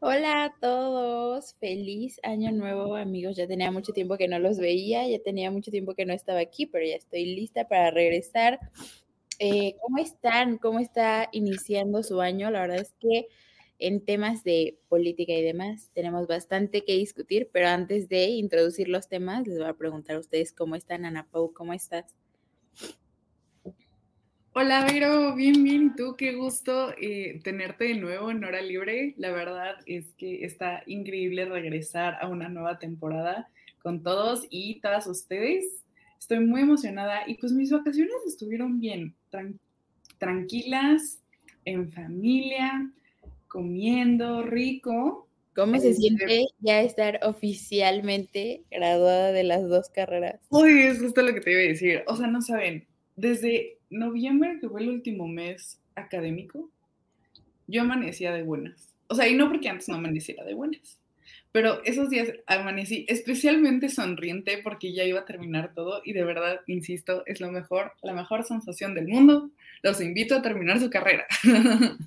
Hola a todos, feliz año nuevo amigos. Ya tenía mucho tiempo que no los veía, ya tenía mucho tiempo que no estaba aquí, pero ya estoy lista para regresar. Eh, ¿Cómo están? ¿Cómo está iniciando su año? La verdad es que en temas de política y demás tenemos bastante que discutir, pero antes de introducir los temas, les voy a preguntar a ustedes cómo están. Ana Pau, ¿cómo estás? Hola, Vero, bien, bien. ¿Y tú? Qué gusto eh, tenerte de nuevo en Hora Libre. La verdad es que está increíble regresar a una nueva temporada con todos y todas ustedes. Estoy muy emocionada y pues mis vacaciones estuvieron bien, tran- tranquilas, en familia, comiendo rico. ¿Cómo se Este- siente ya estar oficialmente graduada de las dos carreras? Uy, es justo lo que te iba a decir. O sea, no saben, desde noviembre, que fue el último mes académico, yo amanecía de buenas. O sea, y no porque antes no amaneciera de buenas, pero esos días amanecí especialmente sonriente porque ya iba a terminar todo y de verdad, insisto, es lo mejor, la mejor sensación del mundo. Los invito a terminar su carrera.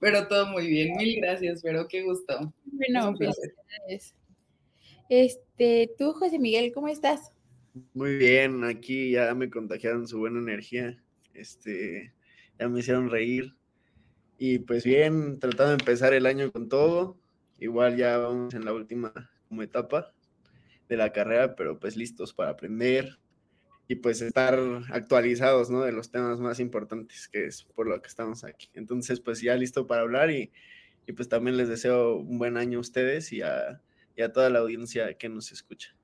pero todo muy bien. Mil gracias, pero qué gusto. Es Bueno, felicidades. Este, tú, José Miguel, ¿cómo estás? Muy bien, aquí ya me contagiaron su buena energía. Este, ya me hicieron reír. Y pues bien, tratando de empezar el año con todo. Igual ya vamos en la última como etapa de la carrera, pero pues listos para aprender y pues estar actualizados, ¿no? De los temas más importantes, que es por lo que estamos aquí. Entonces, pues ya listo para hablar y, y pues también les deseo un buen año a ustedes y a, y a toda la audiencia que nos escucha.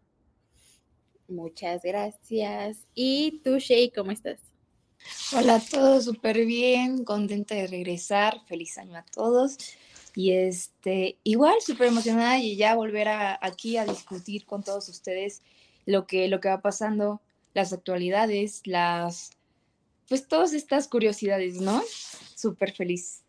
Muchas gracias. ¿Y tú, Shay, cómo estás? Hola a todos, súper bien, contenta de regresar, feliz año a todos. Y este, igual súper emocionada y ya volver a, aquí a discutir con todos ustedes lo que, lo que va pasando, las actualidades, las, pues todas estas curiosidades, ¿no? Súper feliz.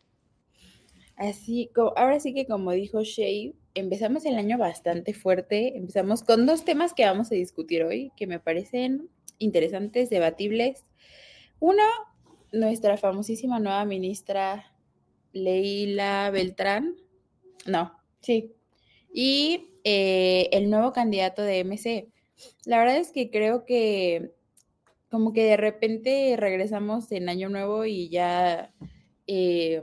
Así, ahora sí que como dijo Shay, empezamos el año bastante fuerte. Empezamos con dos temas que vamos a discutir hoy, que me parecen interesantes, debatibles. Uno, nuestra famosísima nueva ministra Leila Beltrán. No, sí. Y eh, el nuevo candidato de MC. La verdad es que creo que como que de repente regresamos en Año Nuevo y ya eh,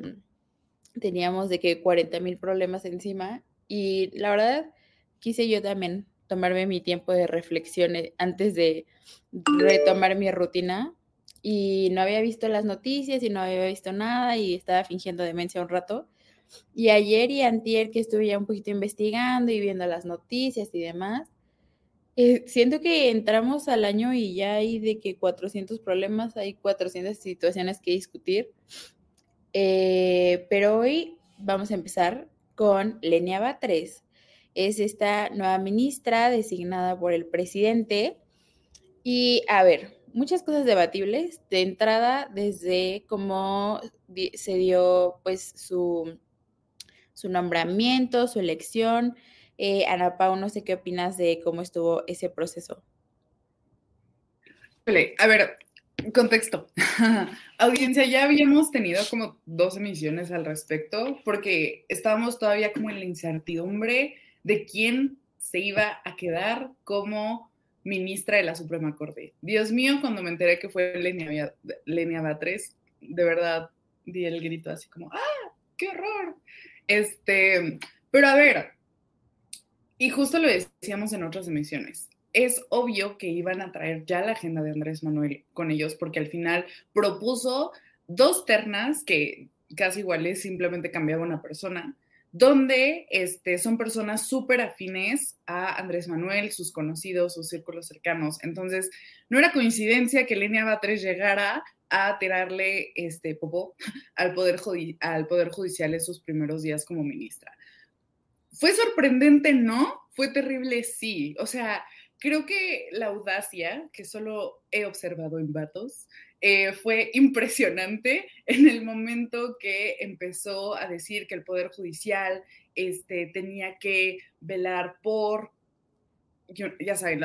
teníamos de que 40 mil problemas encima. Y la verdad, quise yo también tomarme mi tiempo de reflexión eh, antes de retomar mi rutina. Y no había visto las noticias y no había visto nada y estaba fingiendo demencia un rato. Y ayer y antier que estuve ya un poquito investigando y viendo las noticias y demás, eh, siento que entramos al año y ya hay de que 400 problemas, hay 400 situaciones que discutir. Eh, pero hoy vamos a empezar con Lenia Batres. Es esta nueva ministra designada por el presidente. Y a ver, muchas cosas debatibles. De entrada, desde cómo se dio pues su, su nombramiento, su elección. Eh, Ana Pau, no sé qué opinas de cómo estuvo ese proceso. A ver, contexto. Audiencia, ya habíamos tenido como dos emisiones al respecto porque estábamos todavía como en la incertidumbre de quién se iba a quedar como ministra de la Suprema Corte. Dios mío, cuando me enteré que fue Lenia, Lenia de verdad di el grito así como, ¡ah! ¡Qué horror! Este, pero a ver, Y justo lo decíamos en otras emisiones. Es obvio que iban a traer ya la agenda de Andrés Manuel con ellos, porque al final propuso dos ternas que casi iguales, simplemente cambiaba una persona, donde este, son personas súper afines a Andrés Manuel, sus conocidos, sus círculos cercanos. Entonces, no era coincidencia que Lenia Batres llegara a tirarle este popó al poder, al poder Judicial en sus primeros días como ministra. ¿Fue sorprendente? No. ¿Fue terrible? Sí. O sea, creo que la audacia, que solo he observado en vatos, eh, fue impresionante en el momento que empezó a decir que el Poder Judicial este, tenía que velar por ya saben,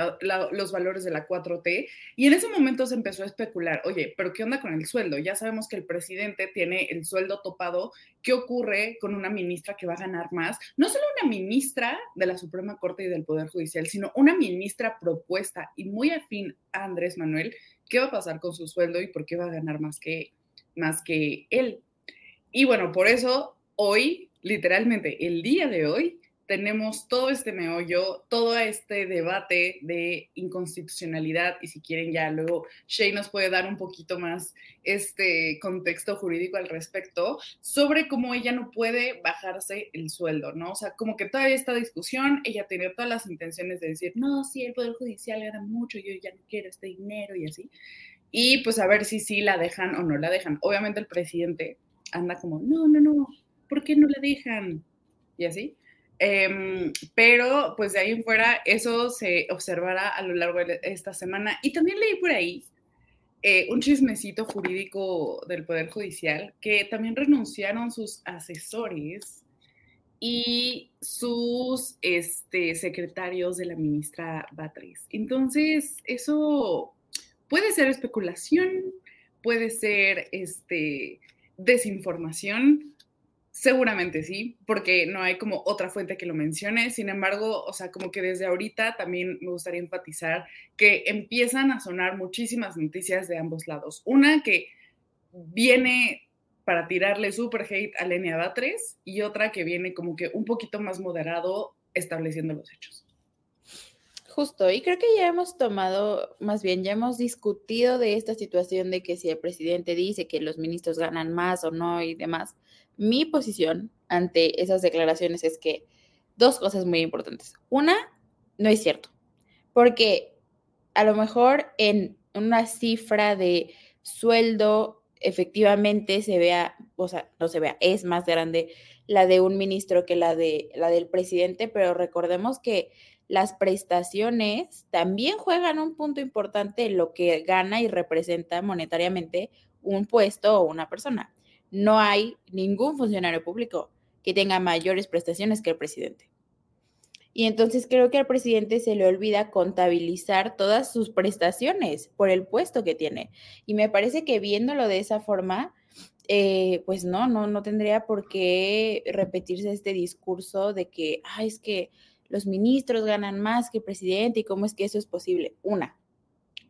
los valores de la 4T. Y en ese momento se empezó a especular, oye, pero ¿qué onda con el sueldo? Ya sabemos que el presidente tiene el sueldo topado. ¿Qué ocurre con una ministra que va a ganar más? No solo una ministra de la Suprema Corte y del Poder Judicial, sino una ministra propuesta y muy afín a Andrés Manuel. ¿Qué va a pasar con su sueldo y por qué va a ganar más que, más que él? Y bueno, por eso hoy, literalmente el día de hoy, tenemos todo este meollo, todo este debate de inconstitucionalidad y si quieren ya luego Shay nos puede dar un poquito más este contexto jurídico al respecto sobre cómo ella no puede bajarse el sueldo, ¿no? O sea, como que todavía esta discusión, ella tiene todas las intenciones de decir, no, sí, el Poder Judicial gana mucho, yo ya no quiero este dinero y así. Y pues a ver si sí la dejan o no la dejan. Obviamente el presidente anda como, no, no, no, ¿por qué no la dejan? Y así. Em, pero pues de ahí en fuera eso se observará a lo largo de esta semana. Y también leí por ahí eh, un chismecito jurídico del Poder Judicial que también renunciaron sus asesores y sus este, secretarios de la ministra Batres. Entonces, eso puede ser especulación, puede ser este, desinformación, Seguramente sí, porque no hay como otra fuente que lo mencione. Sin embargo, o sea, como que desde ahorita también me gustaría enfatizar que empiezan a sonar muchísimas noticias de ambos lados. Una que viene para tirarle super hate a Lenia Batres y otra que viene como que un poquito más moderado estableciendo los hechos. Justo, y creo que ya hemos tomado, más bien ya hemos discutido de esta situación de que si el presidente dice que los ministros ganan más o no y demás, mi posición ante esas declaraciones es que dos cosas muy importantes. Una, no es cierto, porque a lo mejor en una cifra de sueldo efectivamente se vea, o sea, no se vea, es más grande la de un ministro que la de la del presidente, pero recordemos que las prestaciones también juegan un punto importante en lo que gana y representa monetariamente un puesto o una persona no hay ningún funcionario público que tenga mayores prestaciones que el presidente. Y entonces creo que al presidente se le olvida contabilizar todas sus prestaciones por el puesto que tiene. Y me parece que viéndolo de esa forma, eh, pues no, no, no tendría por qué repetirse este discurso de que, ay, es que los ministros ganan más que el presidente y cómo es que eso es posible. Una.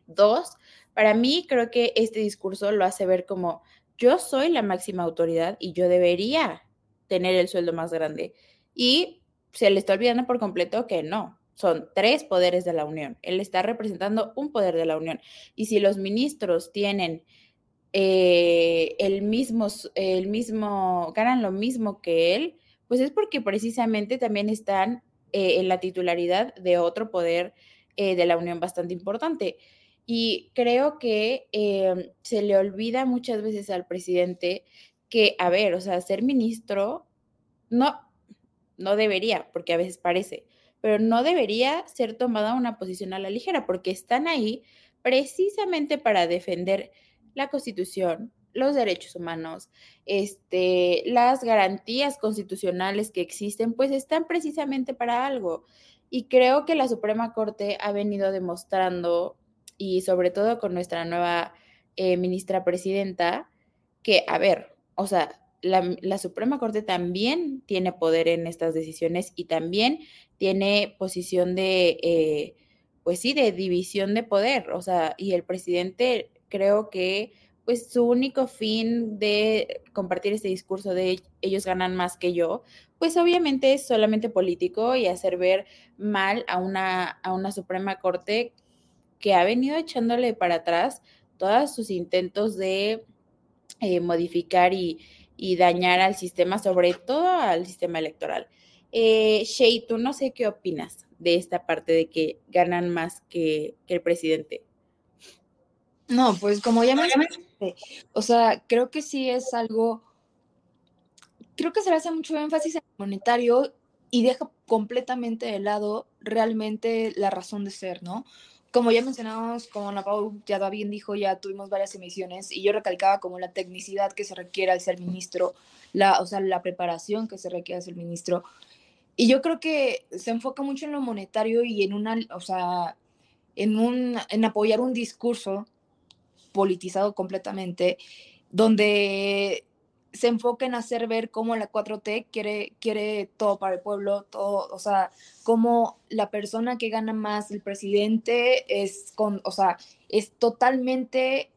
Dos, para mí creo que este discurso lo hace ver como, yo soy la máxima autoridad y yo debería tener el sueldo más grande. Y se le está olvidando por completo que no, son tres poderes de la Unión. Él está representando un poder de la Unión. Y si los ministros tienen eh, el, mismo, el mismo, ganan lo mismo que él, pues es porque precisamente también están eh, en la titularidad de otro poder eh, de la Unión bastante importante. Y creo que em, se le olvida muchas veces al presidente que, a ver, o sea, ser ministro no, no debería, porque a veces parece, pero no debería ser tomada una posición a la ligera, porque están ahí precisamente para defender la constitución, los derechos humanos, este, las garantías constitucionales que existen, pues están precisamente para algo. Y creo que la Suprema Corte ha venido demostrando y sobre todo con nuestra nueva eh, ministra presidenta, que, a ver, o sea, la, Suprema Corte también tiene poder en estas decisiones y también tiene posición de, eh, pues sí, de división de poder, o sea, y el presidente creo que pues su único fin de compartir este discurso de ellos ganan más que yo, pues obviamente es solamente político y hacer ver mal a una, a una Suprema Corte que ha venido echándole para atrás todos sus intentos de eh, modificar y, y, dañar al sistema, sobre todo al sistema electoral. Eh, Shay, tú no sé qué opinas de esta parte de que ganan más que, que el presidente. No, pues como ya mencionaste, o sea, creo que sí es algo, creo que se le hace mucho énfasis en el monetario y deja completamente de lado realmente la razón de ser, ¿no? Como ya mencionamos, como Ana Pau ya bien dijo, ya tuvimos varias emisiones y yo recalcaba como la tecnicidad que se requiere al ser ministro, la, o sea, la preparación que se requiere al ser ministro. Y yo creo que se enfoca mucho en lo monetario y en una, o sea, en, un, en apoyar un discurso politizado completamente, donde se enfoca en hacer ver cómo la 4T quiere, quiere todo para el pueblo, todo, o sea, cómo la persona que gana más, el presidente, es con, o sea, es totalmente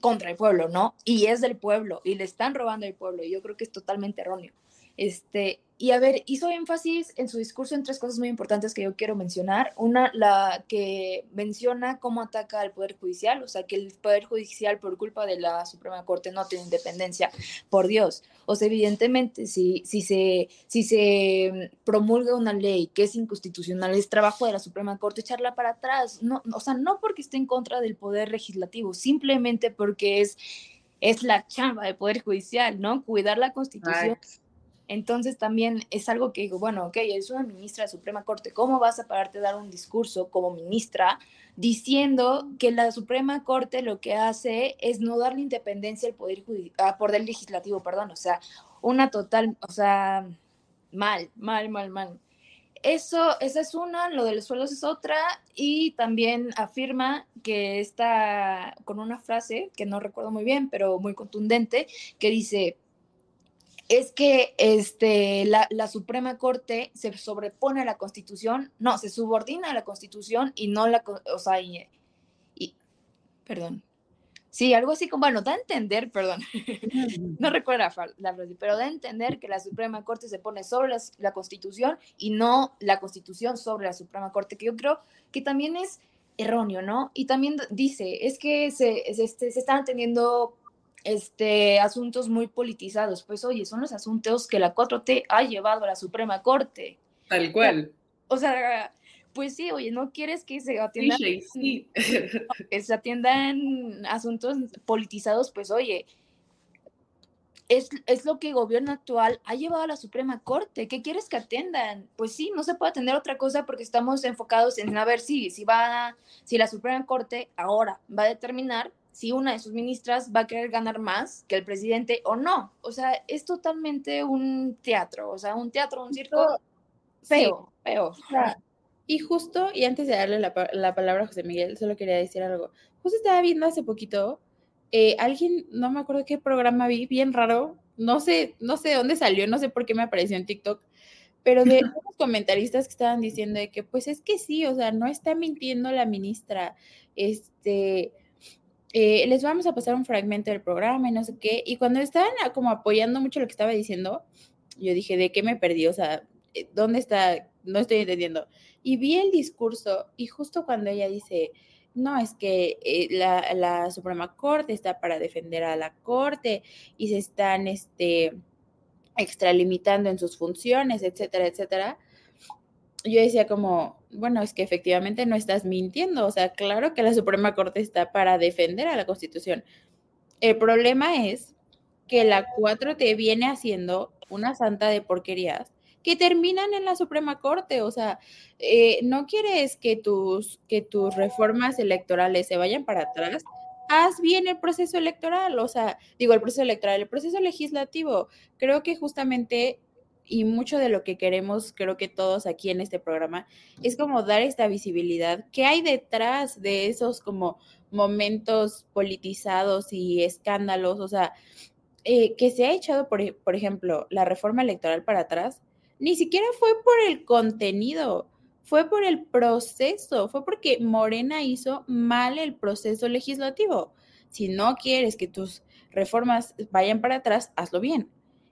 contra el pueblo, ¿no? Y es del pueblo, y le están robando el pueblo, y yo creo que es totalmente erróneo. Este, y a ver, hizo énfasis en su discurso en tres cosas muy importantes que yo quiero mencionar. Una, la que menciona cómo ataca al Poder Judicial, o sea, que el Poder Judicial por culpa de la Suprema Corte no tiene independencia, por Dios. O sea, evidentemente, si, si, se, si se promulga una ley que es inconstitucional, es trabajo de la Suprema Corte echarla para atrás. No, o sea, no porque esté en contra del Poder Legislativo, simplemente porque es, es la chamba del Poder Judicial, ¿no? Cuidar la Constitución. Entonces también es algo que digo, bueno, ok, es una ministra de Suprema Corte, ¿cómo vas a pararte a dar un discurso como ministra diciendo que la Suprema Corte lo que hace es no darle independencia al poder, al poder legislativo, perdón, o sea, una total, o sea, mal, mal, mal, mal. Eso, esa es una, lo de los sueldos es otra, y también afirma que está con una frase que no recuerdo muy bien, pero muy contundente, que dice, es que este, la, la, Suprema Corte se sobrepone a la Constitución, no, se subordina a la Constitución y no la, o sea, y, perdón. Sí, algo así como, bueno, da a entender, perdón, no recuerdo la, frase, pero da a entender que la Suprema Corte se pone sobre la Constitución y no la Constitución sobre la Suprema Corte, que yo creo que también es erróneo, ¿no? Y también dice, es que se, se, este, se están teniendo este, asuntos muy politizados. Pues oye, son los asuntos que la 4T ha llevado a la Suprema Corte. Tal cual. O sea, pues sí, oye, no quieres que se atiendan, que se atiendan asuntos politizados, pues oye, es, es, lo que el gobierno actual ha llevado a la Suprema Corte. ¿Qué quieres que atiendan? Pues sí, no se puede atender otra cosa porque estamos enfocados en a ver si, si va, si la Suprema Corte ahora va a determinar si una de sus ministras va a querer ganar más que el presidente o no. O sea, es totalmente un teatro, o sea, un teatro, un circo feo, feo. y justo, y antes de darle la, la, palabra a José Miguel, solo quería decir algo. Justo estaba viendo hace poquito, eh, alguien, no me acuerdo qué programa vi, bien raro, no sé, no sé de dónde salió, no sé por qué me apareció en TikTok, pero de unos comentaristas que estaban diciendo de que, pues es que sí, o sea, no está mintiendo la ministra, este, eh, les vamos a pasar un fragmento del programa y no sé qué. Y cuando estaban como apoyando mucho lo que estaba diciendo, yo dije, ¿de qué me perdí? O sea, eh, ¿dónde está? No estoy entendiendo. Y vi el discurso y justo cuando ella dice, no, es que eh, la, la, Suprema Corte está para defender a la Corte y se están este, extralimitando en sus funciones, etcétera, etcétera yo decía como, bueno, es que efectivamente no estás mintiendo, o sea, claro que la Suprema Corte está para defender a la Constitución. El problema es que la 4T viene haciendo una santa de porquerías que terminan en la Suprema Corte, o sea, eh, no quieres que tus, que tus reformas electorales se vayan para atrás, haz bien el proceso electoral, o sea, digo el proceso electoral, el proceso legislativo. Creo que justamente y mucho de lo que queremos, creo que todos aquí en este programa, es como dar esta visibilidad. ¿Qué hay detrás de esos como momentos politizados y escándalos? O sea, eh, que se ha echado, por, por ejemplo, la reforma electoral para atrás, ni siquiera fue por el contenido, fue por el proceso, fue porque Morena hizo mal el proceso legislativo. Si no quieres que tus reformas vayan para atrás, hazlo bien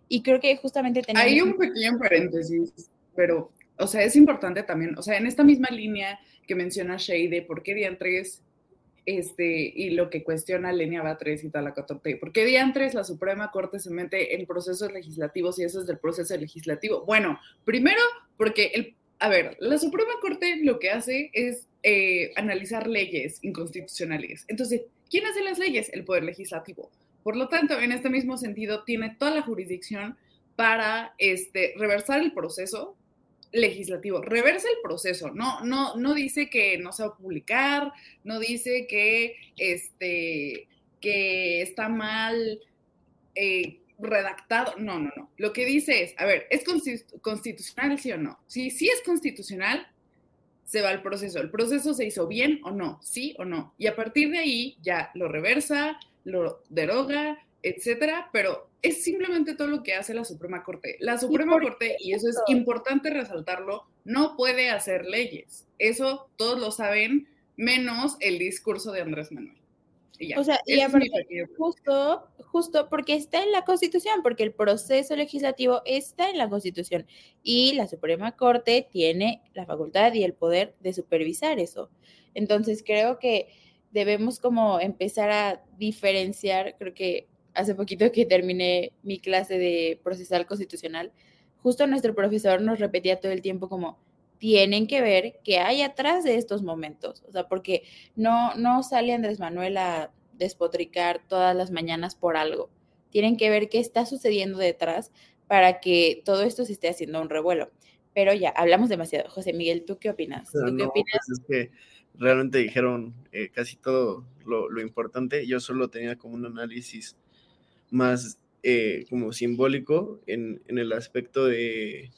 Y creo que justamente tenemos... Hay un pequeño paréntesis, pero, o sea, es importante también, o sea, en esta misma línea que menciona Shay de por qué diantres, este, y lo que cuestiona Lenia Batres y Talacatorte, ¿por qué diantres la Suprema Corte se mete en procesos legislativos y eso es del proceso legislativo? Bueno, primero, porque el a ver, la Suprema Corte lo que hace es eh, analizar leyes inconstitucionales. Entonces, ¿quién hace las leyes? El Poder Legislativo. Por lo tanto, en este mismo sentido, tiene toda la jurisdicción para este, reversar el proceso legislativo. Reversa el proceso, no, no, no dice que no se va a publicar, no dice que, este, que está mal eh, redactado. No, no, no. Lo que dice es, a ver, ¿es constitucional sí o no? Si sí es constitucional, se va al proceso. ¿El proceso se hizo bien o no? ¿Sí o no? Y a partir de ahí ya lo reversa, lo deroga, etcétera, pero es simplemente todo lo que hace la Suprema Corte. La Suprema Corte, y eso es importante resaltarlo, no puede hacer leyes. Eso todos lo saben, menos el discurso de Andrés Manuel. O sea, y justo, justo porque está en la Constitución, porque el proceso legislativo está en la Constitución y la Suprema Corte tiene la facultad y el poder de supervisar eso. Entonces, creo que debemos como empezar a diferenciar, creo que hace poquito que terminé mi clase de procesal constitucional, justo nuestro profesor nos repetía todo el tiempo como, tienen que ver qué hay atrás de estos momentos. O sea, porque no, no sale Andrés Manuel a despotricar todas las mañanas por algo. Tienen que ver qué está sucediendo detrás para que todo esto se esté haciendo un revuelo. Pero ya, hablamos demasiado. José Miguel, ¿tú qué opinas? ¿Tú qué opinas? Pues es que realmente dijeron eh, casi todo lo, importante. Yo solo tenía como un análisis más eh, como simbólico en, en el aspecto de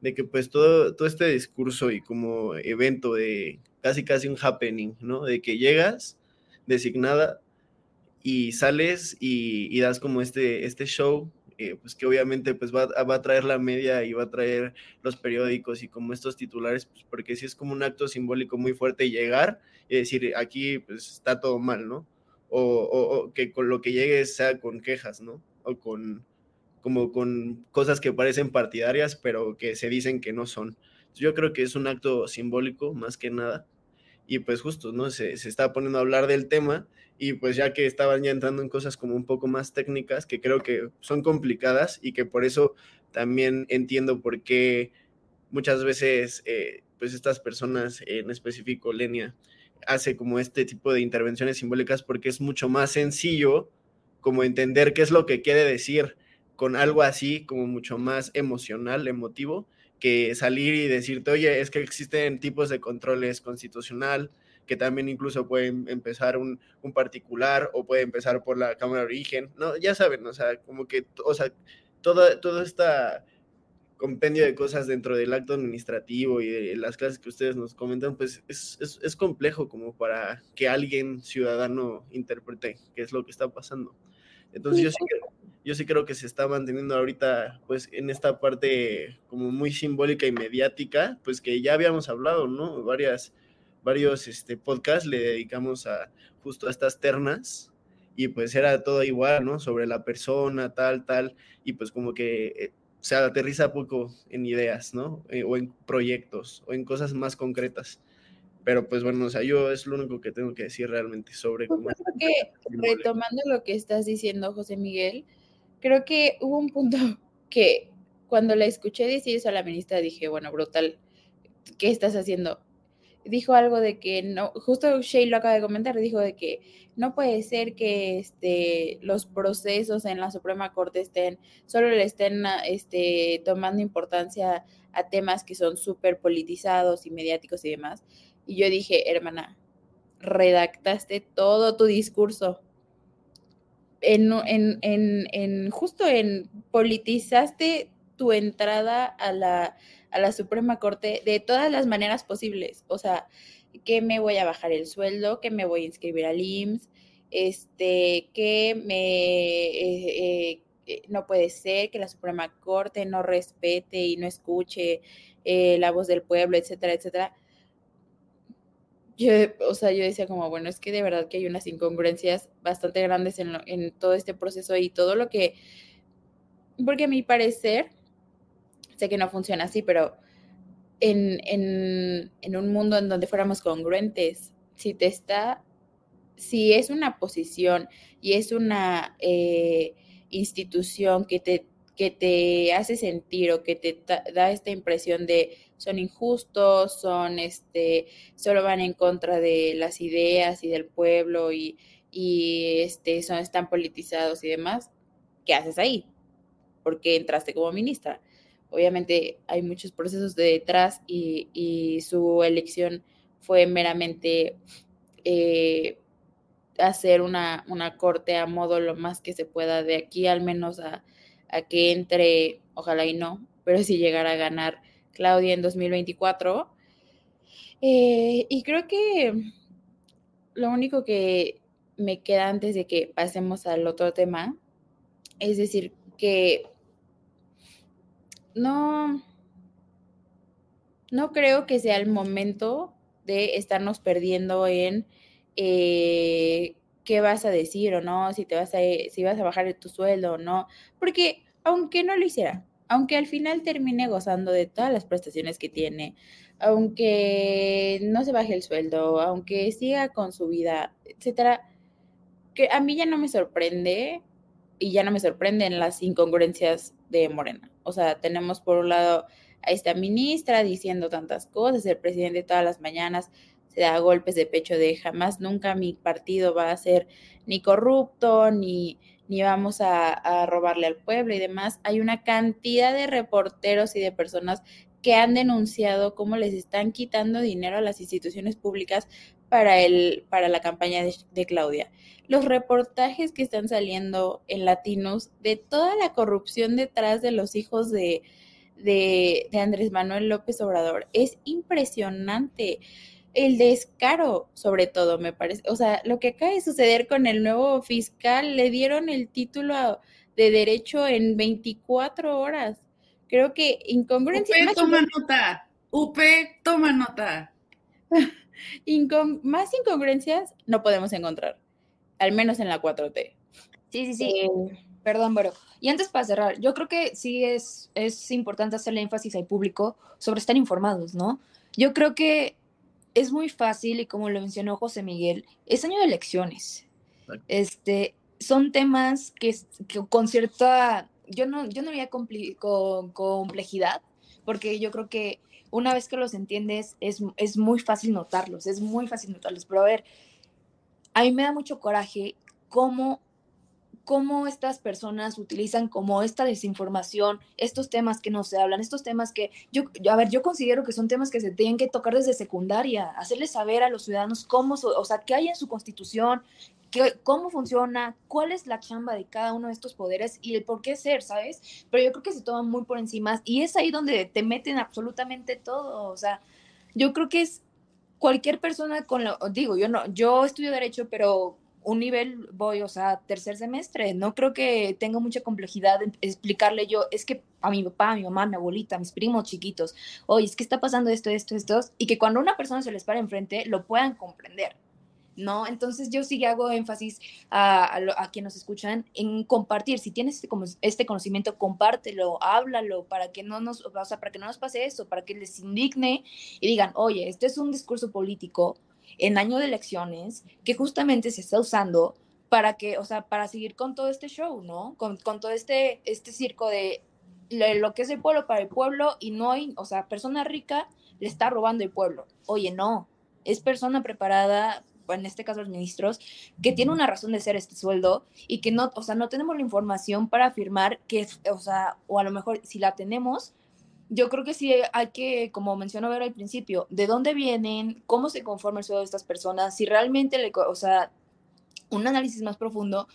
de que pues todo, todo este discurso y como evento de casi casi un happening, ¿no? De que llegas designada y sales y, das como este, este show, eh, pues que obviamente pues va, va, a traer la media y va a traer los periódicos y como estos titulares, pues porque sí es como un acto simbólico muy fuerte llegar y decir, aquí pues está todo mal, ¿no? O, o que con lo que llegues sea con quejas, ¿no? O con como con cosas que parecen partidarias, pero que se dicen que no son. Yo creo que es un acto simbólico más que nada. Y pues justo, ¿no? Se, se está poniendo a hablar del tema y pues ya que estaban ya entrando en cosas como un poco más técnicas, que creo que son complicadas y que por eso también entiendo por qué muchas veces eh, pues estas personas, en específico Lenia, hace como este tipo de intervenciones simbólicas porque es mucho más sencillo como entender qué es lo que quiere decir con algo así como mucho más emocional, emotivo, que salir y decirte, oye, es que existen tipos de controles constitucional, que también incluso pueden empezar un, un, particular o puede empezar por la Cámara de Origen, ¿no? Ya saben, o sea, como que, o sea, todo, todo esta compendio de cosas dentro del acto administrativo y de las clases que ustedes nos comentan, pues es, es, es complejo como para que alguien ciudadano interprete qué es lo que está pasando. Entonces yo sí, yo sí creo que se está manteniendo ahorita, pues, en esta parte como muy simbólica y mediática, pues que ya habíamos hablado, ¿no? Varias, varios este, podcasts le dedicamos a justo a estas ternas y pues era todo igual, ¿no? Sobre la persona, tal, tal, y pues como que eh, se aterriza poco en ideas, ¿no? Eh, o en proyectos, o en cosas más concretas. Pero pues bueno, o sea, yo es lo único que tengo que decir realmente sobre... Pues cómo que, retomando lo que estás diciendo, José Miguel, creo que hubo un punto que cuando la escuché decir eso a la ministra dije, bueno, brutal, ¿qué estás haciendo? Dijo algo de que no, justo Shay lo acaba de comentar, dijo de que no puede ser que este, los procesos en la Suprema Corte estén, solo le estén este, tomando importancia a temas que son súper politizados y mediáticos y demás. Y yo dije, hermana, redactaste todo tu discurso en, en, en, justo en politizaste tu entrada a la, a la Suprema Corte de todas las maneras posibles. O sea, que me voy a bajar el sueldo, que me voy a inscribir al IMSS, este, que me eh, eh, no puede ser que la Suprema Corte no respete y no escuche eh, la voz del pueblo, etcétera, etcétera yo, o sea, yo decía como, bueno, es que de verdad que hay unas incongruencias bastante grandes en, en todo este proceso y todo lo que porque a mi parecer, sé que no funciona así, pero en, en, en un mundo en donde fuéramos congruentes, si te está, si es una posición y es una eh, institución que te, que te hace sentir o que te da esta impresión de son injustos, son este, solo van en contra de las ideas y del pueblo y, y este, son, están politizados y demás, ¿qué haces ahí? Porque entraste como ministra. Obviamente hay muchos procesos de detrás y, y su elección fue meramente eh, hacer una, una, corte a modo lo más que se pueda de aquí al menos a, a que entre, ojalá y no, pero si llegara a ganar Claudia en 2024. Eh, y creo que lo único que me queda antes de que pasemos al otro tema es decir que no, no creo que sea el momento de estarnos perdiendo en eh, qué vas a decir o no, si te vas a, si vas a bajar tu sueldo o no, porque aunque no lo hiciera, aunque al final termine gozando de todas las prestaciones que tiene, aunque no se baje el sueldo, aunque siga con su vida, etcétera, que a mí ya no me sorprende y ya no me sorprenden las incongruencias de Morena. O sea, tenemos por un lado a esta ministra diciendo tantas cosas, el presidente todas las mañanas da golpes de pecho de jamás, nunca mi partido va a ser ni corrupto, ni, ni vamos a, robarle al pueblo y demás. Hay una cantidad de reporteros y de personas que han denunciado cómo les están quitando dinero a las instituciones públicas para, el, para la campaña de, Claudia. Los reportajes que están saliendo en Latinos de toda la corrupción detrás de los hijos de, de, de Andrés Manuel López Obrador es impresionante. El descaro, sobre todo, me parece. O sea, lo que acaba de suceder con el nuevo fiscal, le dieron el título de derecho en 24 horas. Creo que incongruencia. UP, toma nota. UP, toma nota. más incongruencias no podemos encontrar, al menos en la 4T. Sí, sí, sí. Eh, Perdón, pero y antes para cerrar, yo creo que sí es, es importante hacerle énfasis al público sobre estar informados, ¿no? Yo creo que es muy fácil y como lo mencionó José Miguel, es año de elecciones. Este, son temas que, con cierta, yo no, yo no había con complejidad, porque yo creo que una vez que los entiendes, es, es muy fácil notarlos, es muy fácil notarlos. Pero a ver, a mí me da mucho coraje cómo, cómo estas personas utilizan como esta desinformación, estos temas que no se hablan, estos temas que yo, a ver, yo considero que son temas que se tienen que tocar desde secundaria, hacerles saber a los ciudadanos cómo, o sea, qué hay en su constitución, cómo funciona, cuál es la chamba de cada uno de estos poderes y el por qué ser, ¿sabes? Pero yo creo que se toman muy por encima y es ahí donde te meten absolutamente todo, o sea, yo creo que es cualquier persona con lo, digo, yo no, yo estudio derecho, pero un nivel voy, o sea, tercer semestre, no creo que tenga mucha complejidad en explicarle yo, es que a mi papá, a mi mamá, a mi abuelita, a mis primos chiquitos, oye, es que está pasando esto, esto, esto, y que cuando una persona se les para enfrente, lo puedan comprender. ¿no? Entonces yo sí hago énfasis a, a, quienes nos escuchan en compartir. Si tienes este, este, conocimiento, compártelo, háblalo para que no nos, o sea, para que no nos pase eso, para que les indigne y digan, oye, este es un discurso político en año de elecciones que justamente se está usando para que, o sea, para seguir con todo este show, ¿no? Con, con todo este, este circo de lo que es el pueblo para el pueblo y no hay, o sea, persona rica le está robando el pueblo. Oye, no, es persona preparada en este caso los ministros, que tiene una razón de ser este sueldo y que no, o sea, no tenemos la información para afirmar que, o sea, o a lo mejor si la tenemos, yo creo que sí hay que, como mencionó ver al principio, de dónde vienen, cómo se conforma el sueldo de estas personas, si realmente, le, o sea, un análisis más profundo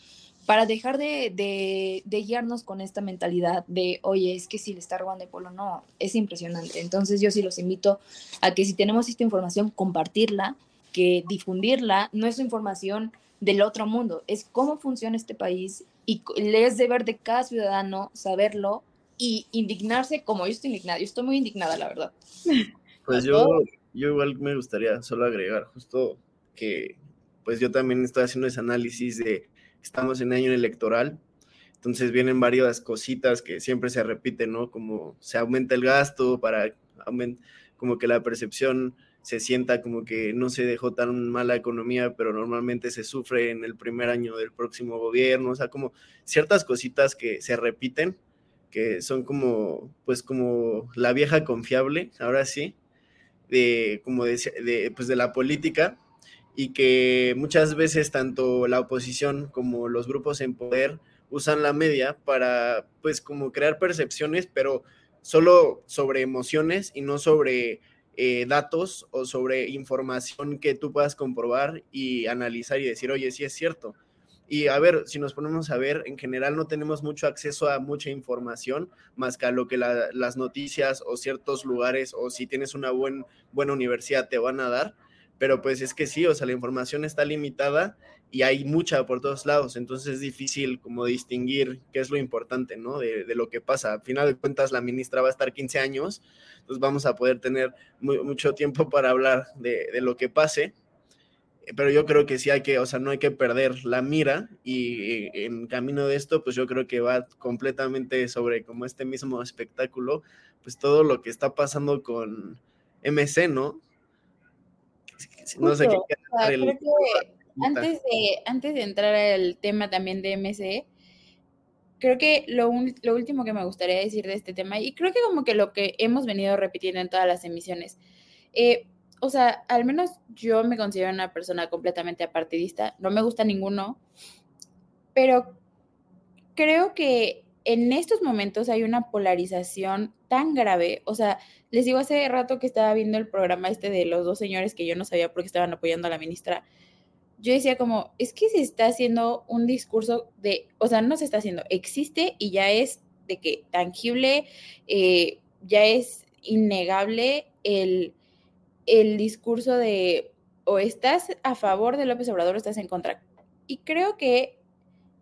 para dejar de, de, de, guiarnos con esta mentalidad de, oye, es que si le está robando el pueblo, no, es impresionante. Entonces yo sí los invito a que si tenemos esta información, compartirla que difundirla. No es información del otro mundo, es cómo funciona este país y es deber de cada ciudadano saberlo y indignarse como yo estoy indignada. Yo estoy muy indignada, la verdad. Pues yo, yo igual me gustaría solo agregar justo que pues yo también estoy haciendo ese análisis de estamos en año electoral Entonces vienen varias cositas que siempre se repiten, ¿no? Como se aumenta el gasto para como que la percepción se sienta como que no se dejó tan mala economía, pero normalmente se sufre en el primer año del próximo gobierno, o sea, como ciertas cositas que se repiten, que son como, pues como la vieja confiable, ahora sí, de, como de, pues de la política, y que muchas veces tanto la oposición como los grupos en poder usan la media para, pues, como crear percepciones, pero solo sobre emociones y no sobre eh, datos o sobre información que tú puedas comprobar y analizar y decir, oye, sí es cierto. Y a ver, si nos ponemos a ver, en general no tenemos mucho acceso a mucha información más que a lo que las noticias o ciertos lugares o si tienes una buen, buena universidad te van a dar pero pues es que sí, o sea, la información está limitada y hay mucha por todos lados, entonces es difícil como distinguir qué es lo importante, ¿no? De, lo que pasa. Al final de cuentas, la ministra va a estar 15 años, entonces vamos a poder tener mucho tiempo para hablar de, de, lo que pase, pero yo creo que sí hay que, o sea, no hay que perder la mira y en camino de esto, pues yo creo que va completamente sobre como este mismo espectáculo, pues todo lo que está pasando con MC, ¿no? No sé qué. antes, de, antes de entrar al tema también de MC, creo que lo, lo, último que me gustaría decir de este tema, y creo que como que lo que hemos venido repitiendo en todas las emisiones, eh, o sea, al menos yo me considero una persona completamente apartidista, no me gusta ninguno, pero creo que en estos momentos hay una polarización tan grave, o sea, les digo hace rato que estaba viendo el programa este de los dos señores que yo no sabía por qué estaban apoyando a la ministra, yo decía como, es que se está haciendo un discurso de, o sea, no se está haciendo, existe y ya es de que tangible, eh, ya es innegable el, el discurso de o estás a favor de López Obrador o estás en contra. Y creo que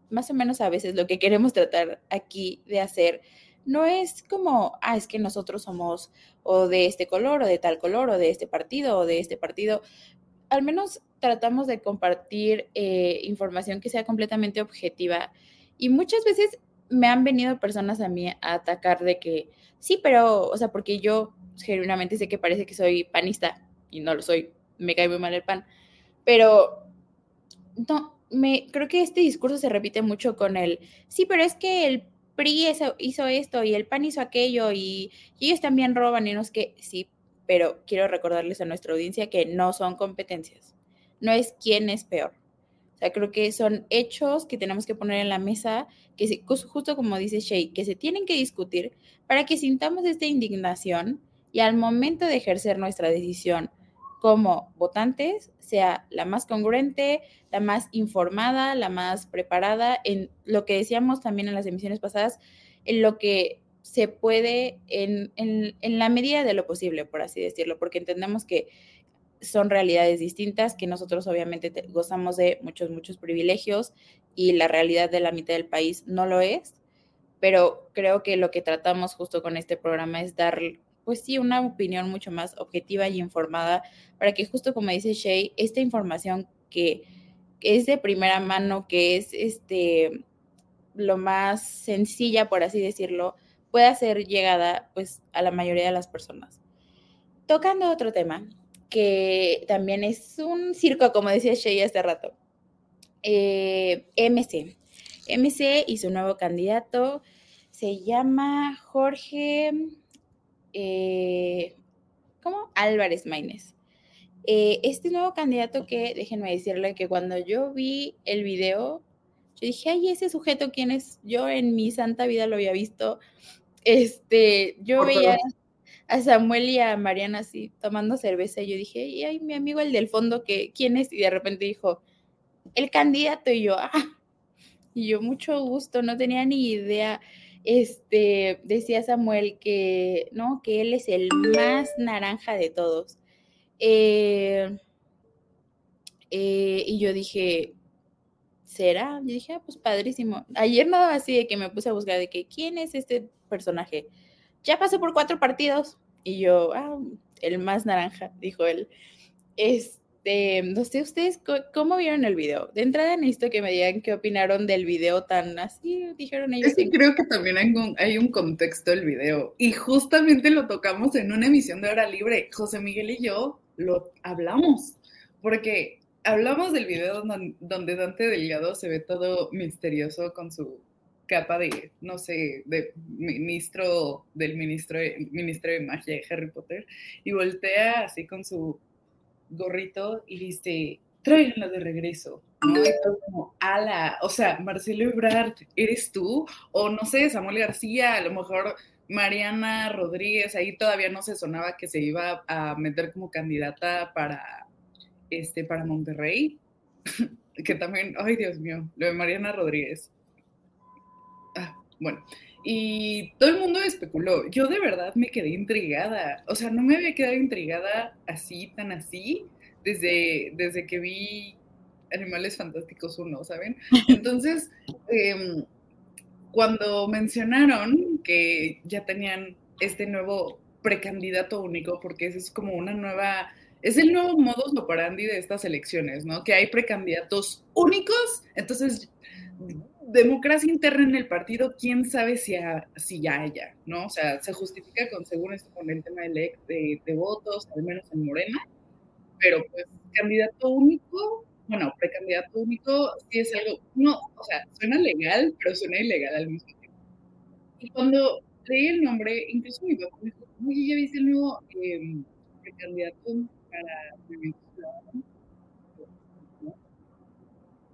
más o menos a veces lo que queremos tratar aquí de hacer no es como, ah, es que nosotros somos o de este color o de tal color o de este partido o de este partido. Al menos tratamos de compartir eh, información que sea completamente objetiva y muchas veces me han venido personas a mí a atacar de que, sí, pero, o sea, porque yo genuinamente sé que parece que soy panista y no lo soy, me cae muy mal el pan, pero no, me, creo que este discurso se repite mucho con el, sí, pero es que el PRI hizo, esto y el PAN hizo aquello y, ellos también roban y no es que, sí, pero quiero recordarles a nuestra audiencia que no son competencias, no es quién es peor. O sea, creo que son hechos que tenemos que poner en la mesa, que justo como dice Shay, que se tienen que discutir para que sintamos esta indignación y al momento de ejercer nuestra decisión como votantes sea la más congruente, la más informada, la más preparada en lo que decíamos también en las emisiones pasadas, en lo que se puede en, la medida de lo posible, por así decirlo, porque entendemos que son realidades distintas, que nosotros obviamente gozamos de muchos, muchos privilegios y la realidad de la mitad del país no lo es, pero creo que lo que tratamos justo con este programa es dar pues sí, una opinión mucho más objetiva y informada para que justo como dice Shay, esta información que, es de primera mano, que es este lo más sencilla, por así decirlo, pueda ser llegada pues a la mayoría de las personas. Tocando otro tema, que también es un circo, como decía Shay hace rato. Eh, MC. MC y su nuevo candidato se llama Jorge eh, ¿cómo? Álvarez Maínez. Eh, este nuevo candidato que, déjenme decirle que cuando yo vi el video, yo dije, ay, ese sujeto, ¿quién es? Yo en mi santa vida lo había visto. Este, yo veía a Samuel y a Mariana así tomando cerveza y yo dije, ay, mi amigo el del fondo, que, ¿quién es? Y de repente dijo, el candidato y yo, ah, y yo mucho gusto, no tenía ni idea este, decía Samuel que, ¿no? Que él es el más naranja de todos. Eh, eh, y yo dije, ¿será? Y dije, ah, pues padrísimo. Ayer nada así de que me puse a buscar de que, ¿quién es este personaje? Ya pasó por cuatro partidos. Y yo, ah, el más naranja, dijo él. Este, Este, no sé ustedes cómo vieron el video. De entrada necesito que me digan qué opinaron del video tan así, dijeron ellos. Es que creo que también hay un, hay un contexto del video y justamente lo tocamos en una emisión de Hora Libre. José Miguel y yo lo hablamos porque hablamos del video donde Dante Delgado se ve todo misterioso con su capa de, no sé, de ministro del ministro, ministro de magia de Harry Potter y voltea así con su gorrito y dice, tráiganla de regreso. ¿no? Como, ala, o sea, Marcelo Ebrard, ¿eres tú? O no sé, Samuel García, a lo mejor Mariana Rodríguez, ahí todavía no se sonaba que se iba a meter como candidata para, este, para Monterrey, que también, ay Dios mío, lo de Mariana Rodríguez. Ah, bueno, y todo el mundo especuló. Yo de verdad me quedé intrigada. O sea, no me había quedado intrigada así, tan así, desde, desde que vi Animales Fantásticos 1, ¿saben? Entonces, em, cuando mencionaron que ya tenían este nuevo precandidato único, porque eso es como una nueva, es el nuevo modus operandi de estas elecciones, ¿no? Que hay precandidatos únicos, entonces democracia interna en el partido, quién sabe si, si ya haya, ¿no? O sea, se justifica con, según esto, con el tema de, de, votos, al menos en Morena, pero pues candidato único, bueno, precandidato único, sí es algo, no, o sea, suena legal, pero suena ilegal al mismo tiempo. Y cuando leí el nombre, incluso mi papá me dijo, oye, ¿ya viste el nuevo em, precandidato para?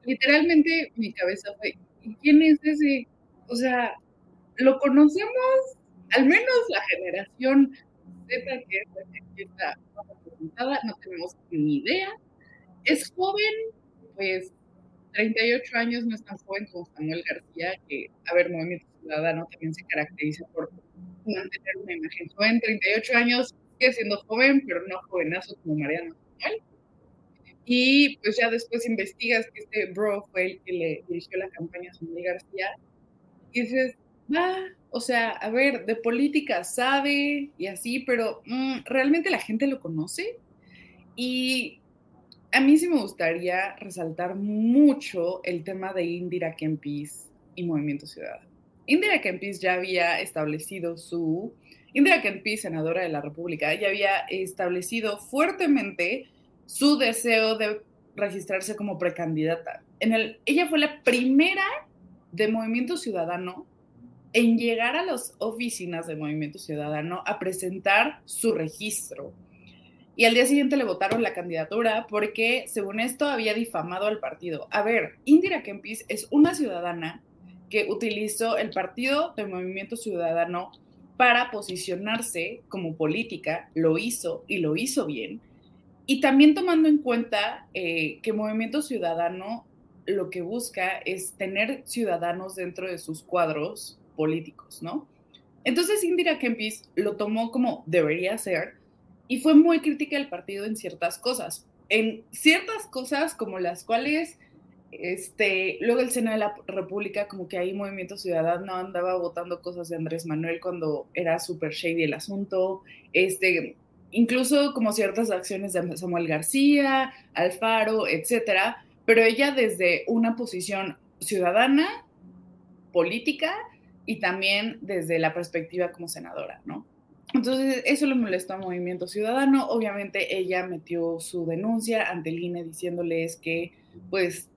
Literalmente mi cabeza fue, quién es ese? O sea, lo conocemos, al menos la generación Z, que es la que está representada, no tenemos ni idea. Es joven, pues 38 años no es tan joven como Samuel García, que, a ver, Movimiento Ciudadano también se caracteriza por mantener una imagen joven. 38 años sigue siendo joven, pero no jovenazo como Mariano Samuel. Y pues ya después investigas que este bro fue el que le dirigió la campaña a Samuel García. Y dices, va, o sea, a ver, de política sabe y así, pero mm, ¿realmente la gente lo conoce? Y a mí sí me gustaría resaltar mucho el tema de Indira Kempis y Movimiento Ciudadano. Indira Kempis ya había establecido su... Indira Kempis, senadora de la República, ya había establecido fuertemente su deseo de registrarse como precandidata. En el, ella fue la primera de Movimiento Ciudadano en llegar a las oficinas de Movimiento Ciudadano a presentar su registro. Y al día siguiente le votaron la candidatura porque, según esto, había difamado al partido. A ver, Indira Kempis es una ciudadana que utilizó el partido de Movimiento Ciudadano para posicionarse como política, lo hizo y lo hizo bien y también tomando en cuenta eh, que Movimiento Ciudadano lo que busca es tener ciudadanos dentro de sus cuadros políticos, ¿no? Entonces Indira Kempis lo tomó como debería ser y fue muy crítica del partido en ciertas cosas. En ciertas cosas como las cuales, este, luego el Senado de la República, como que ahí Movimiento Ciudadano andaba votando cosas de Andrés Manuel cuando era súper shady el asunto, este, incluso como ciertas acciones de Samuel García, Alfaro, etcétera, pero ella desde una posición ciudadana, política y también desde la perspectiva como senadora, ¿no? Entonces, eso le molestó a Movimiento Ciudadano. Obviamente, ella metió su denuncia ante el INE diciéndoles que, pues,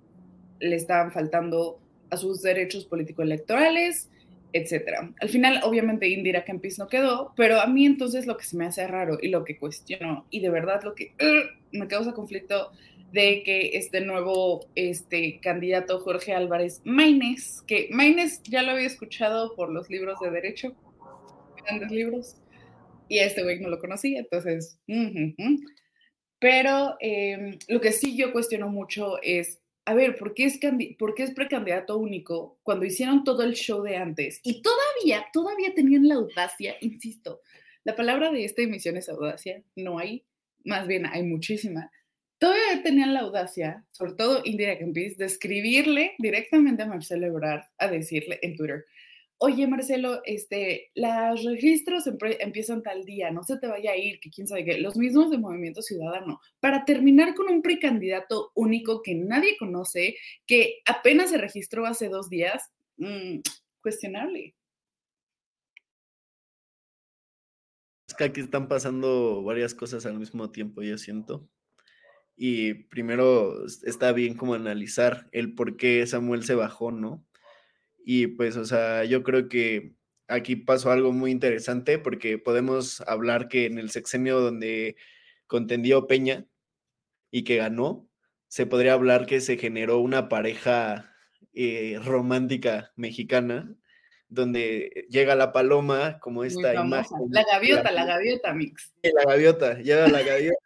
le estaban faltando a sus derechos político-electorales, etcétera. Al final, obviamente, Indira Kempis no quedó, pero a mí entonces lo que se me hace raro y lo que cuestiono y de verdad lo que uh, me causa conflicto de que este nuevo este, candidato Jorge Álvarez Maínez, que Maínez ya lo había escuchado por los libros de derecho, grandes libros, y a este güey no lo conocía, entonces, pero em, lo que sí yo cuestiono mucho es a ver, ¿por qué, es ¿por qué es precandidato único cuando hicieron todo el show de antes? Y todavía, todavía tenían la audacia, insisto, la palabra de esta emisión es audacia, no hay, más bien hay muchísima. Todavía tenían la audacia, sobre todo Indira Kempis, de escribirle directamente a Marcelo Ebrard, a decirle en Twitter, oye Marcelo, este, los registros empiezan tal día, no se te vaya a ir, que quién sabe qué, los mismos de Movimiento Ciudadano, para terminar con un precandidato único que nadie conoce, que apenas se registró hace dos días, mmm, cuestionable. Es que aquí están pasando varias cosas al mismo tiempo, yo siento. Y primero está bien como analizar el por qué Samuel se bajó, ¿no? Y pues, o sea, yo creo que aquí pasó algo muy interesante porque podemos hablar que en el sexenio donde contendió Peña y que ganó, se podría hablar que se generó una pareja eh, romántica mexicana donde llega la paloma como esta imagen. La gaviota, la, gaviota mix. La gaviota, llega la gaviota.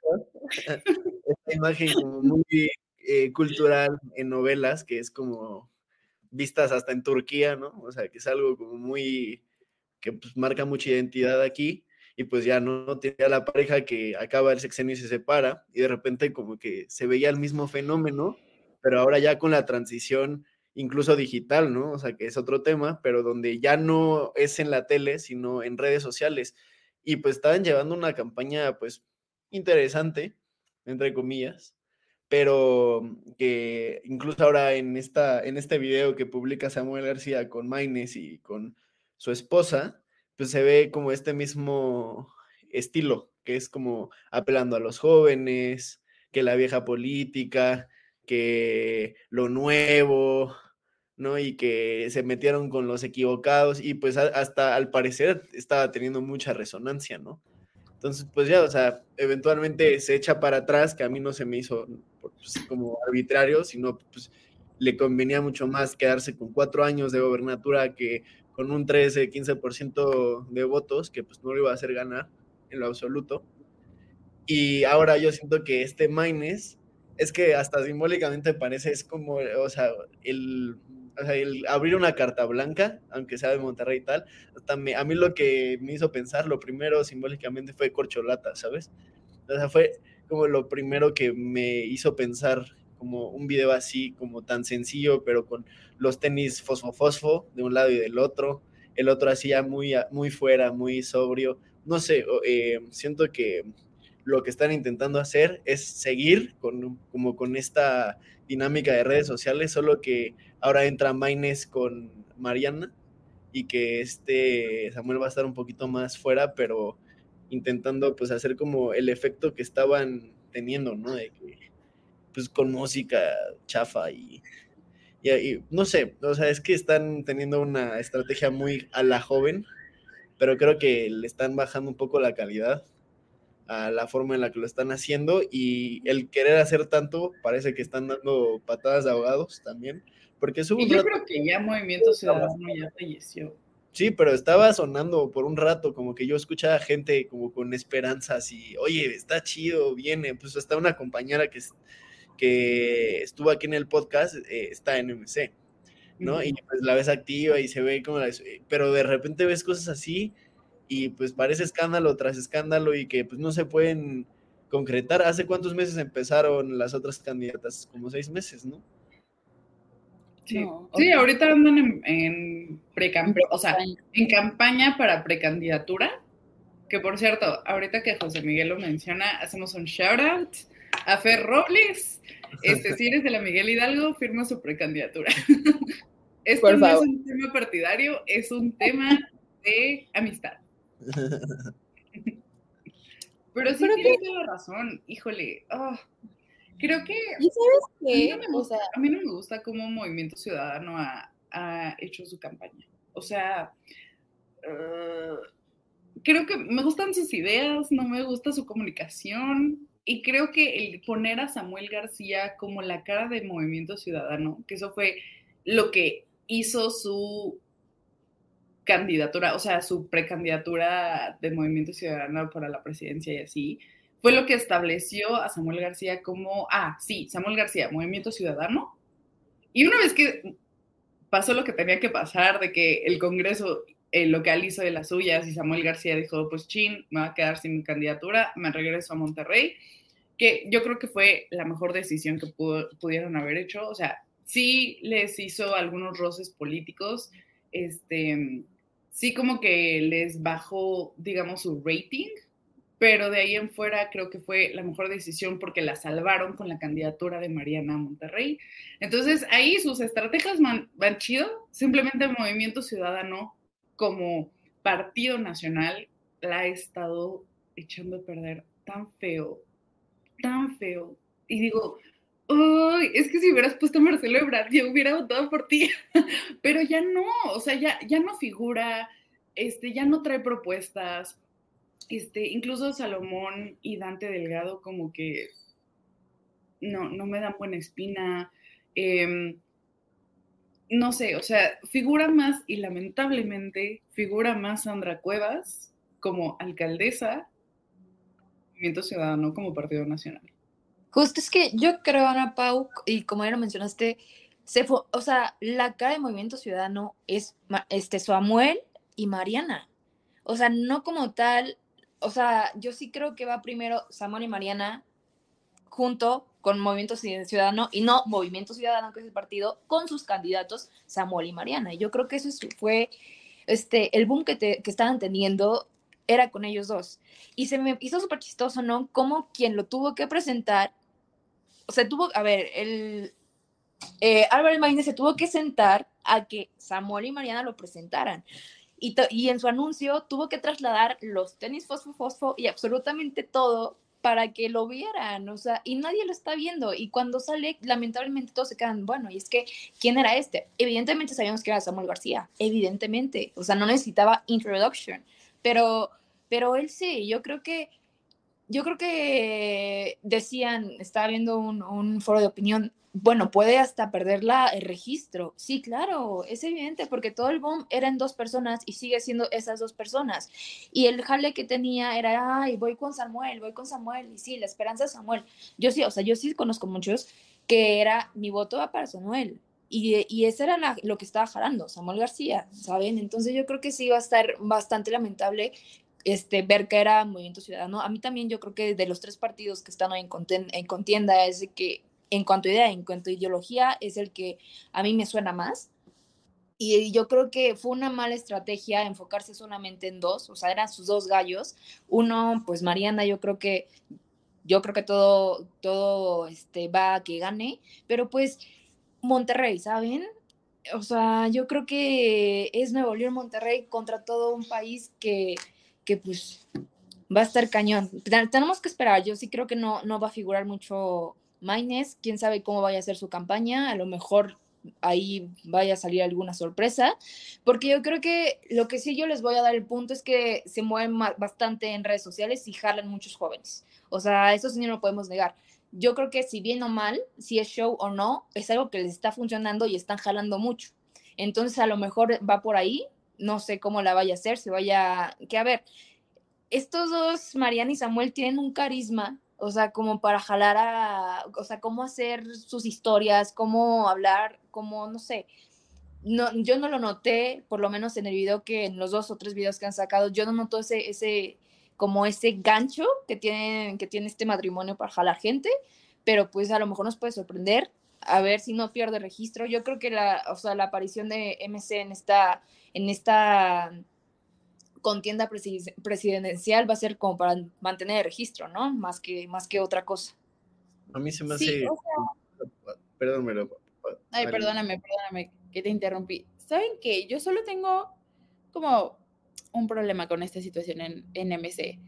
esta imagen como muy eh, cultural en novelas, que es como vistas hasta en Turquía, ¿no? O sea, que es algo como muy, que pues marca mucha identidad aquí, y pues ya no, tenía la pareja que acaba el sexenio y se separa, y de repente como que se veía el mismo fenómeno, pero ahora ya con la transición incluso digital, ¿no? O sea, que es otro tema, pero donde ya no es en la tele, sino en redes sociales. Y pues estaban llevando una campaña, pues, interesante, entre comillas, pero que incluso ahora en, esta, en este video que publica Samuel García con Maines y con su esposa, pues se ve como este mismo estilo, que es como apelando a los jóvenes, que la vieja política, que lo nuevo, ¿no? Y que se metieron con los equivocados y pues hasta al parecer estaba teniendo mucha resonancia, ¿no? Entonces, pues ya, o sea, eventualmente se echa para atrás, que a mí no se me hizo pues, como arbitrario, sino pues le convenía mucho más quedarse con cuatro años de gobernatura que con un 13, 15% de votos, que pues no lo iba a hacer ganar en lo absoluto. Y ahora yo siento que este Maines, es que hasta simbólicamente parece, es como, o sea, el o sea, el abrir una carta blanca, aunque sea de Monterrey y tal, a mí lo que me hizo pensar, lo primero simbólicamente fue corcholata, ¿sabes? O sea, fue como lo primero que me hizo pensar como un video así, como tan sencillo, pero con los tenis fosfo-fosfo de un lado y del otro, el otro así ya muy, muy fuera, muy sobrio. No sé, eh, siento que lo que están intentando hacer es seguir con, como con esta dinámica de redes sociales, solo que ahora entra Maines con Mariana y que este Samuel va a estar un poquito más fuera, pero intentando pues hacer como el efecto que estaban teniendo, ¿no? De que, pues con música chafa y, y, no sé, o sea, es que están teniendo una estrategia muy a la joven, pero creo que le están bajando un poco la calidad a la forma en la que lo están haciendo y el querer hacer tanto parece que están dando patadas de abogados también porque y yo creo que ya Movimiento Ciudadano ya falleció. Sí, pero estaba sonando por un rato, como que yo escuchaba gente como con esperanzas y, oye, está chido, viene, pues hasta una compañera que, que estuvo aquí en el podcast eh, está en MC, ¿no? Y pues la ves activa y se ve como la... Pero de repente ves cosas así y pues parece escándalo tras escándalo y que pues no se pueden concretar. ¿Hace cuántos meses empezaron las otras candidatas? Como seis meses, ¿no? Sí, ahorita andan en, en o sea, en campaña para precandidatura. Que por cierto, ahorita que José Miguel lo menciona, hacemos un shout out a Fer Robles. Este, si eres de la Miguel Hidalgo, firma su precandidatura. Esto no es un tema partidario, es un tema de amistad. Pero sí tienes toda la razón, híjole. Oh, Creo que... ¿Y sabes qué? A mí, no me gusta, a mí no me gusta cómo Movimiento Ciudadano ha, ha hecho su campaña. O sea, uh, creo que me gustan sus ideas, no me gusta su comunicación. Y creo que el poner a Samuel García como la cara de Movimiento Ciudadano, que eso fue lo que hizo su candidatura, o sea, su precandidatura de Movimiento Ciudadano para la presidencia y así, fue lo que estableció a Samuel García como, ah, sí, Samuel García, Movimiento Ciudadano. Y una vez que pasó lo que tenía que pasar, de que el Congreso el local hizo de las suyas y Samuel García dijo, pues chin, me va a quedar sin mi candidatura, me regreso a Monterrey, que yo creo que fue la mejor decisión que pudieron haber hecho. O sea, sí les hizo algunos roces políticos este, sí como que les bajó, digamos, su rating, pero de ahí en fuera creo que fue la mejor decisión porque la salvaron con la candidatura de Mariana Monterrey. Entonces ahí sus estrategias van, chido, simplemente el Movimiento Ciudadano como partido nacional la ha estado echando a perder tan feo, tan feo. Y digo, es que si hubieras puesto a Marcelo Ebrard, yo hubiera votado por ti. Pero ya no, o sea, ya, ya no figura, este, ya no trae propuestas. Este, incluso Salomón y Dante Delgado, como que no, no me dan buena espina. Em, no sé, o sea, figura más, y lamentablemente, figura más Sandra Cuevas como alcaldesa, Movimiento Ciudadano como Partido Nacional. Justo es que yo creo, Ana Pau, y como ya lo mencionaste, se fue, o sea, la cara de Movimiento Ciudadano es este, Samuel y Mariana. O sea, no como tal, o sea, yo sí creo que va primero Samuel y Mariana junto con Movimiento Ciudadano y no Movimiento Ciudadano, que es el partido, con sus candidatos Samuel y Mariana. Y yo creo que eso fue este, el boom que, que estaban teniendo era con ellos dos. Y se me hizo súper chistoso, ¿no? Como quien lo tuvo que presentar o sea, tuvo, a ver, el eh, Álvaro Maínez se tuvo que sentar a que Samuel y Mariana lo presentaran. Y, y, en su anuncio tuvo que trasladar los tenis fosfo fosfo y absolutamente todo para que lo vieran, o sea, y nadie lo está viendo. Y cuando sale, lamentablemente todos se quedan, bueno, y es que, ¿quién era este? Evidentemente sabíamos que era Samuel García, evidentemente, o sea, no necesitaba introduction, pero, pero él sí, yo creo que yo creo que decían, estaba viendo un, foro de opinión, bueno, puede hasta perder la, el registro. Sí, claro, es evidente, porque todo el boom era en dos personas y sigue siendo esas dos personas. Y el jale que tenía era, ay, voy con Samuel, voy con Samuel. Y sí, la esperanza de Samuel. Yo sí, o sea, yo sí conozco muchos que era, mi voto va para Samuel. Y, y ese era lo que estaba jalando, Samuel García, ¿saben? Entonces yo creo que sí va a estar bastante lamentable este, ver que era Movimiento Ciudadano. A mí también yo creo que de los tres partidos que están en, en contienda es que en cuanto a idea, en cuanto a ideología, es el que a mí me suena más. Y yo creo que fue una mala estrategia enfocarse solamente en dos, o sea, eran sus dos gallos. Uno, pues Mariana, yo creo que yo creo que todo todo este va a que gane, pero pues Monterrey, ¿saben? O sea, yo creo que es Nuevo León Monterrey contra todo un país que que pues va a estar cañón. Tenemos que esperar, yo sí creo que no, no va a figurar mucho Maines, quién sabe cómo vaya a ser su campaña, a lo mejor ahí vaya a salir alguna sorpresa, porque yo creo que lo que sí yo les voy a dar el punto es que se mueven bastante en redes sociales y jalan muchos jóvenes. O sea, eso sí no lo podemos negar. Yo creo que si bien o mal, si es show o no, es algo que les está funcionando y están jalando mucho. Entonces a lo mejor va por ahí, no sé cómo la vaya a hacer, se vaya, que a ver, estos dos, Mariana y Samuel, tienen un carisma, o sea, como para jalar a, o sea, cómo hacer sus historias, cómo hablar, cómo, no sé, no, yo no lo noté, por lo menos en el video que en los dos o tres videos que han sacado, yo no noto ese, ese, como ese gancho que tiene, que tiene este matrimonio para jalar gente, pero pues a lo mejor nos puede sorprender, a ver si no pierde registro. Yo creo que la, o sea, la aparición de MC en esta, en esta contienda presidencial va a ser como para mantener el registro, ¿no? Más que, más que otra cosa. A mí se me hace... Perdón, Ay, perdóname, perdóname que te interrumpí. ¿Saben qué? Yo solo tengo como un problema con esta situación en, en MC.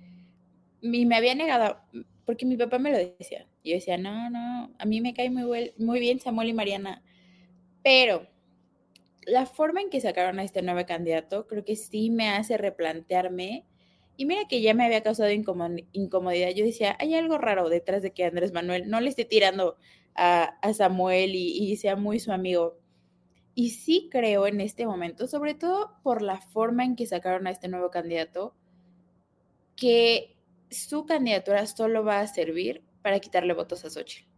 Y me había negado, porque mi papá me lo decía. Y yo decía, no, no, a mí me cae muy, muy bien Samuel y Mariana. Pero la forma en que sacaron a este nuevo candidato creo que sí me hace replantearme. Y mira que ya me había causado incomodidad. Yo decía, hay algo raro detrás de que Andrés Manuel no le esté tirando a, Samuel y, sea muy su amigo. Y sí creo en este momento, sobre todo por la forma en que sacaron a este nuevo candidato, que su candidatura solo va a servir para quitarle votos a Xochitl.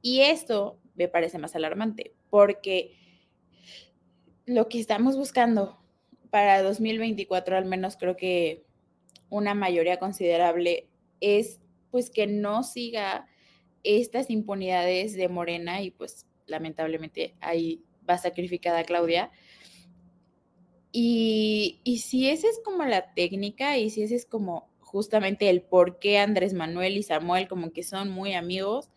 Y esto me parece más alarmante, porque lo que estamos buscando para 2024, al menos creo que una mayoría considerable, es pues que no siga estas impunidades de Morena y pues lamentablemente ahí va sacrificada Claudia. Y, y si esa es como la técnica y si ese es como justamente el por qué Andrés Manuel y Samuel como que son muy amigos,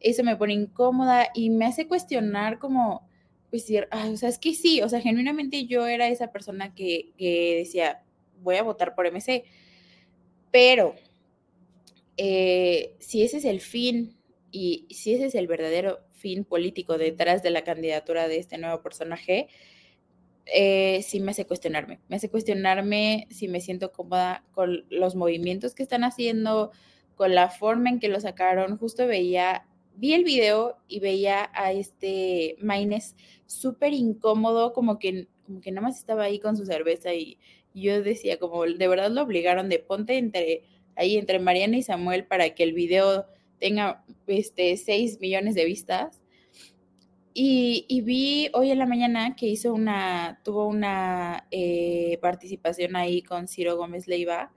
eso me pone incómoda y me hace cuestionar como, pues, decir, o sea, es que sí, o sea, genuinamente yo era esa persona que, que decía, voy a votar por MC, pero eh, si ese es el fin y si ese es el verdadero fin político detrás de la candidatura de este nuevo personaje, eh, sí me hace cuestionarme. Me hace cuestionarme si me siento cómoda con los movimientos que están haciendo, con la forma en que lo sacaron. Justo veía, vi el video y veía a este Maines súper incómodo, como que, como que nada más estaba ahí con su cerveza y, yo decía, como de verdad lo obligaron de ponte entre ahí entre Mariana y Samuel para que el video tenga este 6 millones de vistas. Y, vi hoy en la mañana que hizo una, tuvo una eh, participación ahí con Ciro Gómez Leiva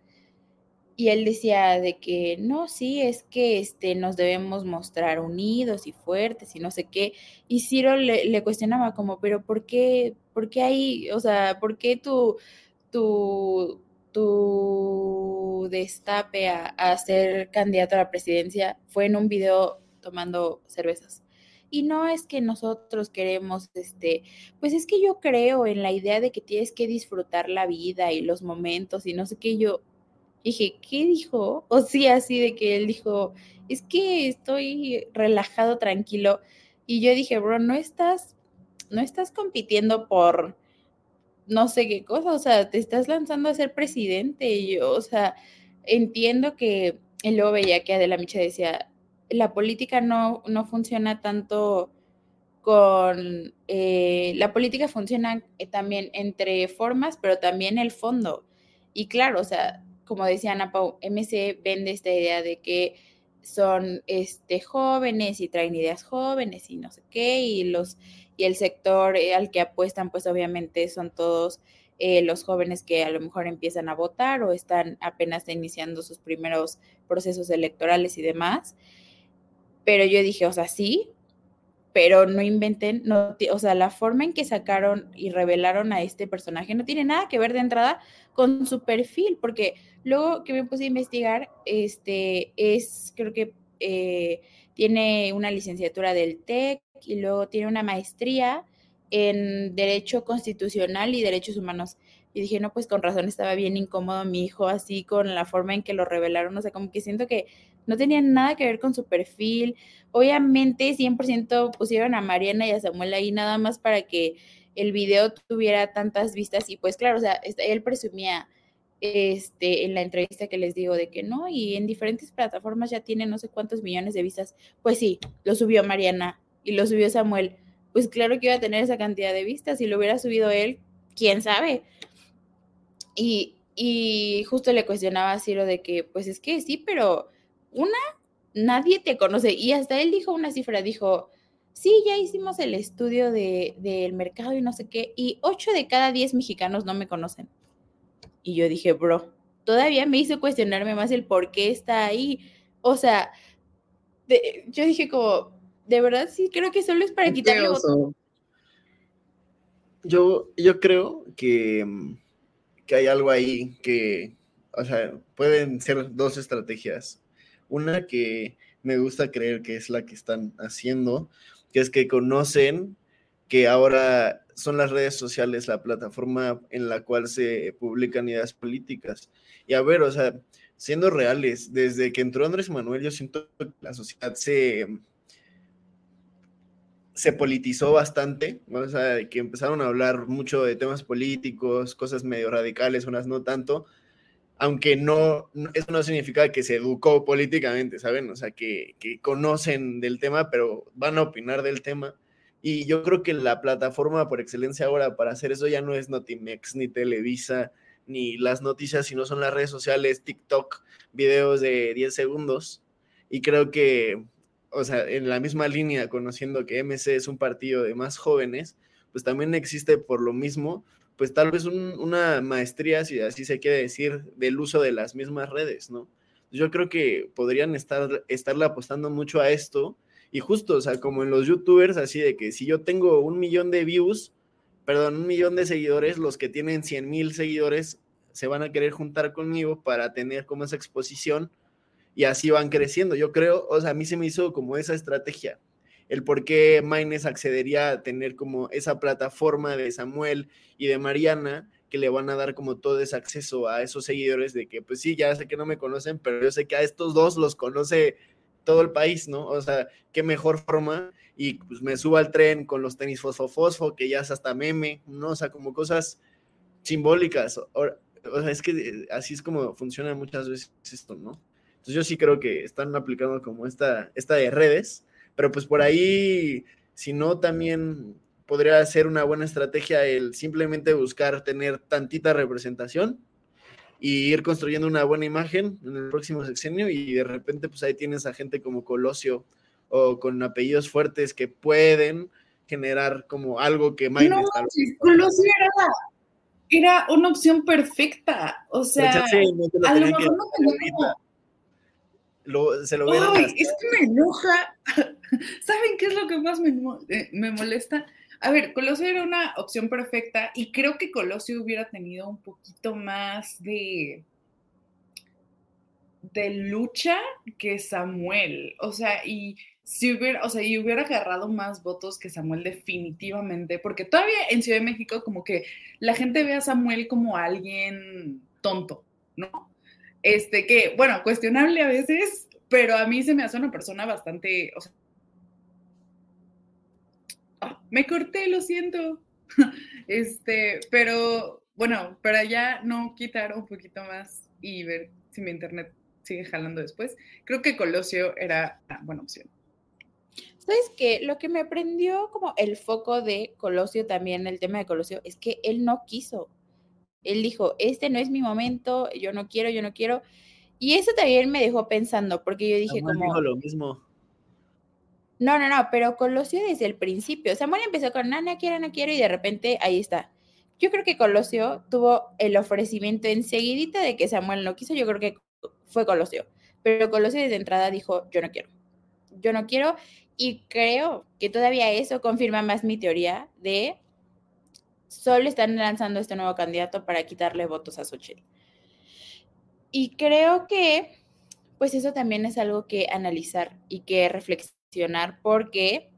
y él decía de que no, sí, es que este, nos debemos mostrar unidos y fuertes y no sé qué. Y Ciro le, cuestionaba como, pero ¿por qué, por qué hay, o sea, por qué tu, tu, tu destape a, a ser candidato a la presidencia fue en un video tomando cervezas? Y no es que nosotros queremos, este, pues es que yo creo en la idea de que tienes que disfrutar la vida y los momentos y no sé qué. Yo dije, ¿qué dijo? O sí, así de que él dijo, es que estoy relajado, tranquilo. Y yo dije, bro, no estás, no estás compitiendo por no sé qué cosa, o sea, te estás lanzando a ser presidente. Y yo, o sea, entiendo que él luego veía que Adela Micha decía, la política no, no funciona tanto con... Eh, la política funciona eh, también entre formas, pero también el fondo. Y claro, o sea, como decía Ana Pau, MC vende esta idea de que son este, jóvenes y traen ideas jóvenes y no sé qué, y, los, y el sector eh, al que apuestan, pues obviamente son todos los jóvenes que a lo mejor empiezan a votar o están apenas iniciando sus primeros procesos electorales y demás. Pero yo dije, o sea, sí, pero no inventen, no, o sea, la forma en que sacaron y revelaron a este personaje no tiene nada que ver de entrada con su perfil, porque luego que me puse a investigar, este es, creo que eh, tiene una licenciatura del TEC y luego tiene una maestría en Derecho Constitucional y Derechos Humanos. Y dije, no, pues con razón estaba bien incómodo mi hijo así con la forma en que lo revelaron, o sea, como que siento que no tenían nada que ver con su perfil. Obviamente 100% pusieron a Mariana y a Samuel ahí nada más para que el video tuviera tantas vistas y pues claro, o sea, él presumía este, en la entrevista que les digo de que no, y en diferentes plataformas ya tiene no sé cuántos millones de vistas. Pues sí, lo subió Mariana y lo subió Samuel. Pues claro que iba a tener esa cantidad de vistas. Si lo hubiera subido él, quién sabe. Y, y justo le cuestionaba a Ciro de que, pues es que sí, pero una, nadie te conoce. Y hasta él dijo una cifra, dijo, sí, ya hicimos el estudio del de, mercado y no sé qué, y 8 de cada 10 mexicanos no me conocen. Y yo dije, bro, todavía me hizo cuestionarme más el por qué está ahí. O sea, yo dije como, de verdad sí, creo que solo es para quitarle Yo, yo creo que, que hay algo ahí que, o sea, pueden ser dos estrategias. Una que me gusta creer que es la que están haciendo, que es que conocen que ahora son las redes sociales la plataforma en la cual se publican ideas políticas. Y a ver, o sea, siendo reales, desde que entró Andrés Manuel, yo siento que la sociedad se, se politizó bastante, o sea, que empezaron a hablar mucho de temas políticos, cosas medio radicales, unas no tanto, aunque no, eso no significa que se educó políticamente, ¿saben? O sea, que, conocen del tema, pero van a opinar del tema. Y yo creo que la plataforma por excelencia ahora para hacer eso ya no es Notimex, ni Televisa, ni las noticias, sino son las redes sociales, TikTok, videos de 10 segundos. Y creo que, o sea, en la misma línea, conociendo que MC es un partido de más jóvenes, pues también existe por lo mismo pues tal vez una maestría, si así se quiere decir, del uso de las mismas redes, ¿no? Yo creo que podrían estar, estarle apostando mucho a esto y justo, o sea, como en los youtubers, así de que si yo tengo un millón de views, perdón, un millón de seguidores, los que tienen 100 mil seguidores se van a querer juntar conmigo para tener como esa exposición y así van creciendo. Yo creo, o sea, a mí se me hizo como esa estrategia, el por qué Maines accedería a tener como esa plataforma de Samuel y de Mariana que le van a dar como todo ese acceso a esos seguidores de que, pues sí, ya sé que no me conocen, pero yo sé que a estos dos los conoce todo el país, ¿no? O sea, qué mejor forma y pues me subo al tren con los tenis fosfo-fosfo, que ya es hasta meme, ¿no? O sea, como cosas simbólicas. O, sea, es que eh, así es como funciona muchas veces esto, ¿no? Entonces yo sí creo que están aplicando como esta, esta de redes, pero pues por ahí, si no, también podría ser una buena estrategia el simplemente buscar tener tantita representación y ir construyendo una buena imagen en el próximo sexenio y de repente pues ahí tienes a gente como Colosio o con apellidos fuertes que pueden generar como algo que no, Colosio era, era, una opción perfecta, o sea, a lo mejor no lo, se lo Ay, es que me enoja. ¿Saben qué es lo que más me, eh, me molesta? A ver, Colosio era una opción perfecta y creo que Colosio hubiera tenido un poquito más de de lucha que Samuel. O sea, y si hubiera, o sea, y hubiera agarrado más votos que Samuel definitivamente, porque todavía en Ciudad de México como que la gente ve a Samuel como alguien tonto, ¿no? Este que, bueno, cuestionable a veces, pero a mí se me hace una persona bastante, Ah, me corté, lo siento. Este, pero bueno, para ya no quitar un poquito más y ver si mi internet sigue jalando después, creo que Colosio era una buena opción. ¿Sabes qué? Lo que me prendió como el foco de Colosio también, el tema de Colosio, es que él no quiso. Él dijo, este no es mi momento, yo no quiero, yo no quiero. Y eso también me dejó pensando, porque yo dije como... Dijo lo mismo. No, no, no, pero Colosio desde el principio. Samuel empezó con, no, no quiero, no quiero, y de repente ahí está. Yo creo que Colosio tuvo el ofrecimiento enseguidita de que Samuel no quiso, yo creo que fue Colosio. Pero Colosio desde entrada dijo, yo no quiero. Yo no quiero, y creo que todavía eso confirma más mi teoría de solo están lanzando este nuevo candidato para quitarle votos a Xochitl. Y creo que, pues eso también es algo que analizar y que reflexionar porque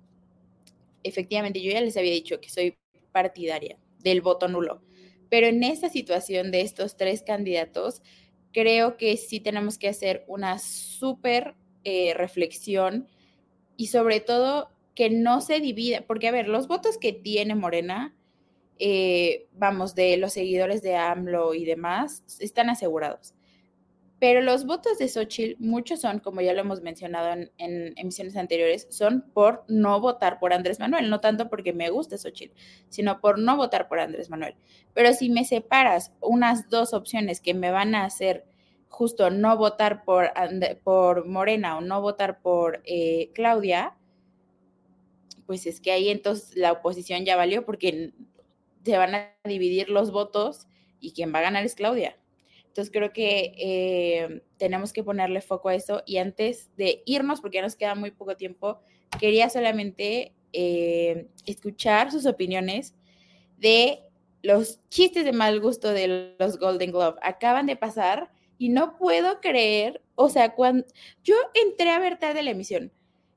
efectivamente yo ya les había dicho que soy partidaria del voto nulo, pero en esta situación de estos tres candidatos, creo que sí tenemos que hacer una súper eh, reflexión y sobre todo que no se divida, porque a ver, los votos que tiene Morena, eh, vamos, de los seguidores de AMLO y demás, están asegurados. Pero los votos de Xochitl, muchos son, como ya lo hemos mencionado en, emisiones anteriores, son por no votar por Andrés Manuel, no tanto porque me guste Xochitl, sino por no votar por Andrés Manuel. Pero si me separas unas dos opciones que me van a hacer justo no votar por, por Morena o no votar por eh, Claudia, pues es que ahí entonces la oposición ya valió porque se van a dividir los votos y quien va a ganar es Claudia. Entonces creo que eh, tenemos que ponerle foco a eso. Y antes de irnos, porque ya nos queda muy poco tiempo, quería solamente eh, escuchar sus opiniones de los chistes de mal gusto de los Golden Globe. Acaban de pasar y no puedo creer, o sea, cuando yo entré a ver tarde la emisión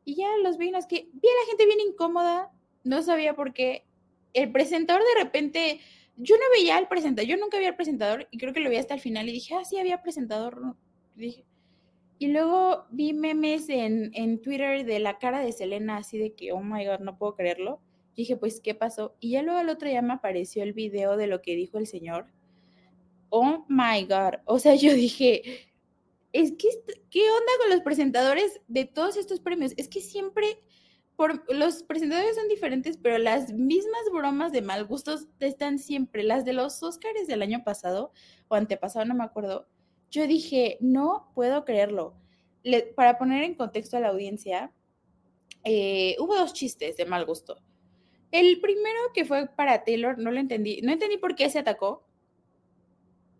y ya los vi, es que vi a la gente bien incómoda, no sabía por qué. El presentador de repente yo no veía al presentador, yo nunca vi al presentador y creo que lo vi hasta el final y dije, ah, sí, había presentador. Dije. Y luego vi memes en, en Twitter de la cara de Selena, así de que, oh my god, no puedo creerlo. dije, pues, ¿qué pasó? Y ya luego al otro día me apareció el video de lo que dijo el señor. Oh my god. O sea, yo dije, es que, ¿qué onda con los presentadores de todos estos premios? Es que siempre los presentadores son diferentes, pero las mismas bromas de mal gustos están siempre. Las de los Oscars del año pasado o antepasado, no me acuerdo. Yo dije, no puedo creerlo. para poner en contexto a la audiencia, eh, hubo dos chistes de mal gusto. El primero que fue para Taylor, no lo entendí, no entendí por qué se atacó,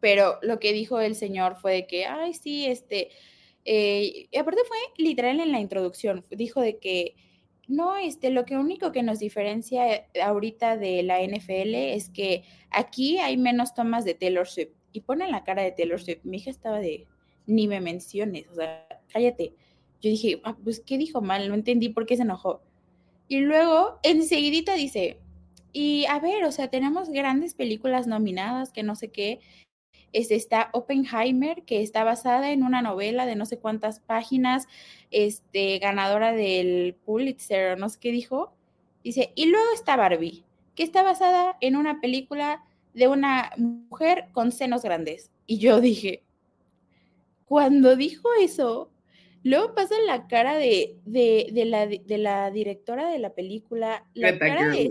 pero lo que dijo el señor fue de que, ay, sí, este, eh, y aparte fue literal en la introducción, dijo de que no, este, lo que único que nos diferencia ahorita de la NFL es que aquí hay menos tomas de Taylor Swift. Y ponen la cara de Taylor Swift. Mi hija estaba de, ni me menciones, o sea, cállate. Yo dije, ah, pues, ¿qué dijo mal? No entendí por qué se enojó. Y luego, enseguidita dice, y a ver, o sea, tenemos grandes películas nominadas, que no sé qué. Este, está Oppenheimer, que está basada en una novela de no sé cuántas páginas, este, ganadora del Pulitzer, o no sé qué dijo. Dice, y luego está Barbie, que está basada en una película de una mujer con senos grandes. Y yo dije, cuando dijo eso, luego pasa la cara de, de, de, la, de la directora de la película, la cara de,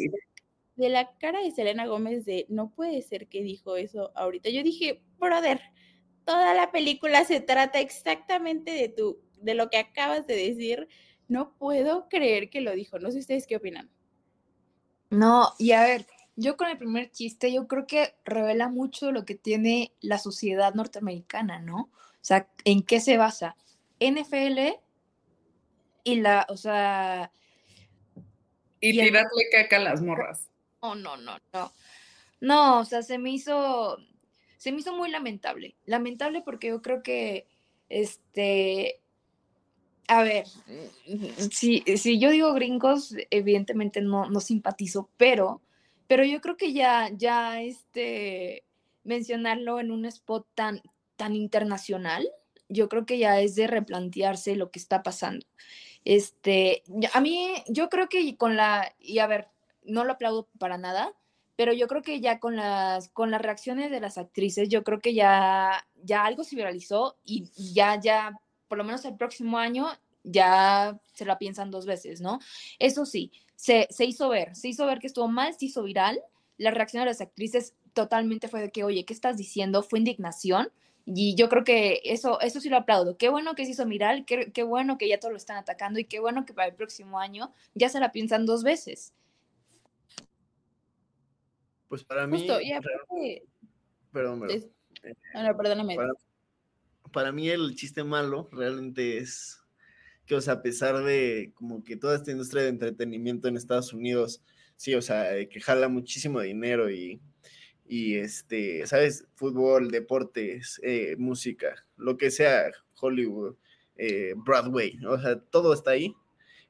de la cara de Selena Gómez de no puede ser que dijo eso ahorita. Yo dije, brother, toda la película se trata exactamente de tu, de lo que acabas de decir. No puedo creer que lo dijo. No sé ustedes qué opinan. No, y a ver, yo con el primer chiste, yo creo que revela mucho lo que tiene la sociedad norteamericana, ¿no? O sea, ¿en qué se basa? NFL y la, o sea... Y, y tirarle caca a las morras. No, no, no, no. No, o sea, se me hizo, se me hizo muy lamentable. Lamentable porque yo creo que, este, a ver, si, si yo digo gringos, evidentemente no, no simpatizo, pero pero yo creo que ya, ya este, mencionarlo en un spot tan, tan internacional, yo creo que ya es de replantearse lo que está pasando. Este, a mí, yo creo que con la, y a ver, no lo aplaudo para nada, pero yo creo que ya con las, con las reacciones de las actrices, yo creo que ya, ya algo se viralizó y ya, ya, por lo menos el próximo año, ya se la piensan dos veces, ¿no? Eso sí, se, hizo ver, se hizo ver que estuvo mal, se hizo viral. La reacción de las actrices totalmente fue de que, oye, ¿qué estás diciendo? Fue indignación. Y yo creo que eso, eso sí lo aplaudo. Qué bueno que se hizo viral, qué, qué bueno que ya todos lo están atacando y qué bueno que para el próximo año ya se la piensan dos veces. Pues para mí. Justo, Perdón, perdón. Eh, no, perdóname. para mí el chiste malo realmente es que, o sea, a pesar de como que toda esta industria de entretenimiento en Estados Unidos, sí, o sea, que jala muchísimo dinero y, y este, ¿sabes? Fútbol, deportes, eh, música, lo que sea, Hollywood, eh, Broadway, o sea, todo está ahí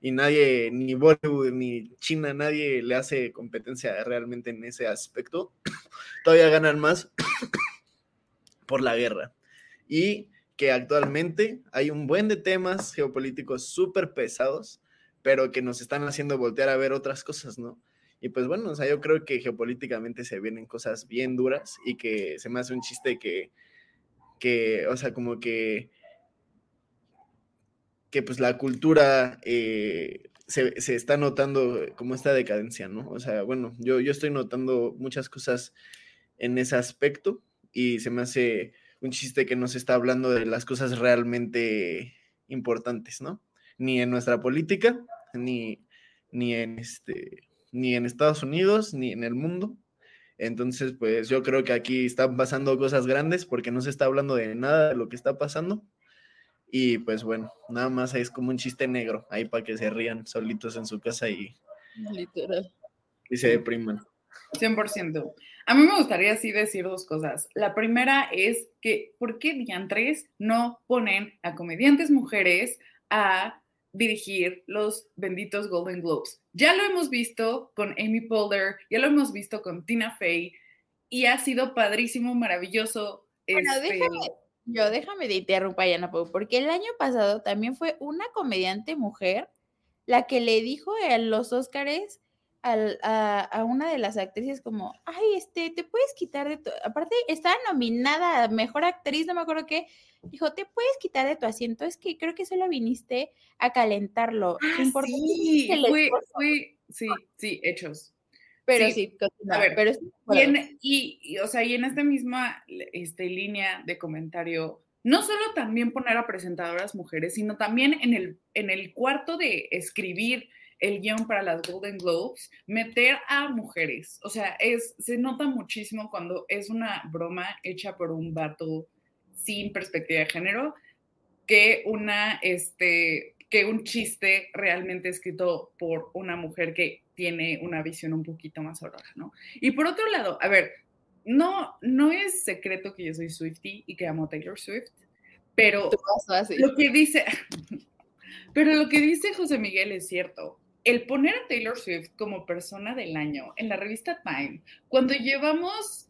y nadie, ni Bollywood, ni China, nadie le hace competencia realmente en ese aspecto. Todavía ganan más por la guerra. Y que actualmente hay un buen de temas geopolíticos súper pesados, pero que nos están haciendo voltear a ver otras cosas, ¿no? Y pues bueno, o sea, yo creo que geopolíticamente se vienen cosas bien duras y que se me hace un chiste que, que o sea, como que, que pues la cultura eh, se, se, está notando como esta decadencia, ¿no? O sea, bueno, yo, yo estoy notando muchas cosas en ese aspecto y se me hace un chiste que no se está hablando de las cosas realmente importantes, ¿no? Ni en nuestra política, ni, ni, en, este, ni en Estados Unidos, ni en el mundo. Entonces, pues yo creo que aquí están pasando cosas grandes porque no se está hablando de nada de lo que está pasando. Y pues bueno, nada más es como un chiste negro ahí para que se rían solitos en su casa y, Literal. y se depriman. 100%. A mí me gustaría así decir dos cosas. La primera es que, ¿por qué diantres no ponen a comediantes mujeres a dirigir los benditos Golden Globes? Ya lo hemos visto con Amy Poehler, ya lo hemos visto con Tina Fey y ha sido padrísimo, maravilloso. Bueno, este déjame, yo déjame de interrumpir, Yana porque el año pasado también fue una comediante mujer la que le dijo en los Óscares a, una de las actrices como, ay, este, te puedes quitar de tu, aparte estaba nominada a Mejor Actriz, no me acuerdo qué, dijo, te puedes quitar de tu asiento, es que creo que solo viniste a calentarlo. Ah, sí, fue, sí, sí, hechos. Pero sí, a ver, pero y, en, y, o sea, y en esta misma este, línea de comentario, no solo también poner a presentadoras mujeres, sino también en el, en el cuarto de escribir, el guion para las Golden Globes, meter a mujeres. O sea, es, se nota muchísimo cuando es una broma hecha por un vato sin perspectiva de género, que una, este, que un chiste realmente escrito por una mujer que tiene una visión un poquito más aurora, ¿no? Y por otro lado, a ver, no, no es secreto que yo soy Swifty y que amo Taylor Swift, pero lo que dice, pero lo que dice José Miguel es cierto. El poner a Taylor Swift como persona del año en la revista Time, cuando llevamos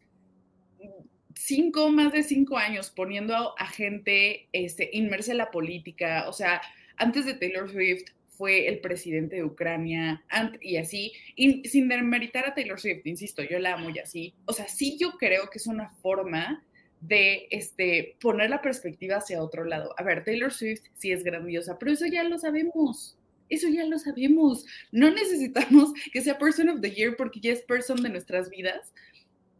cinco, más de cinco años poniendo a, gente este, inmersa en la política, o sea, antes de Taylor Swift fue el presidente de Ucrania y así, y sin demeritar a Taylor Swift, insisto, yo la amo y así, o sea, sí yo creo que es una forma de este, poner la perspectiva hacia otro lado. A ver, Taylor Swift sí es grandiosa, pero eso ya lo sabemos. Eso ya lo sabemos. No necesitamos que sea Person of the Year porque ya es person de nuestras vidas.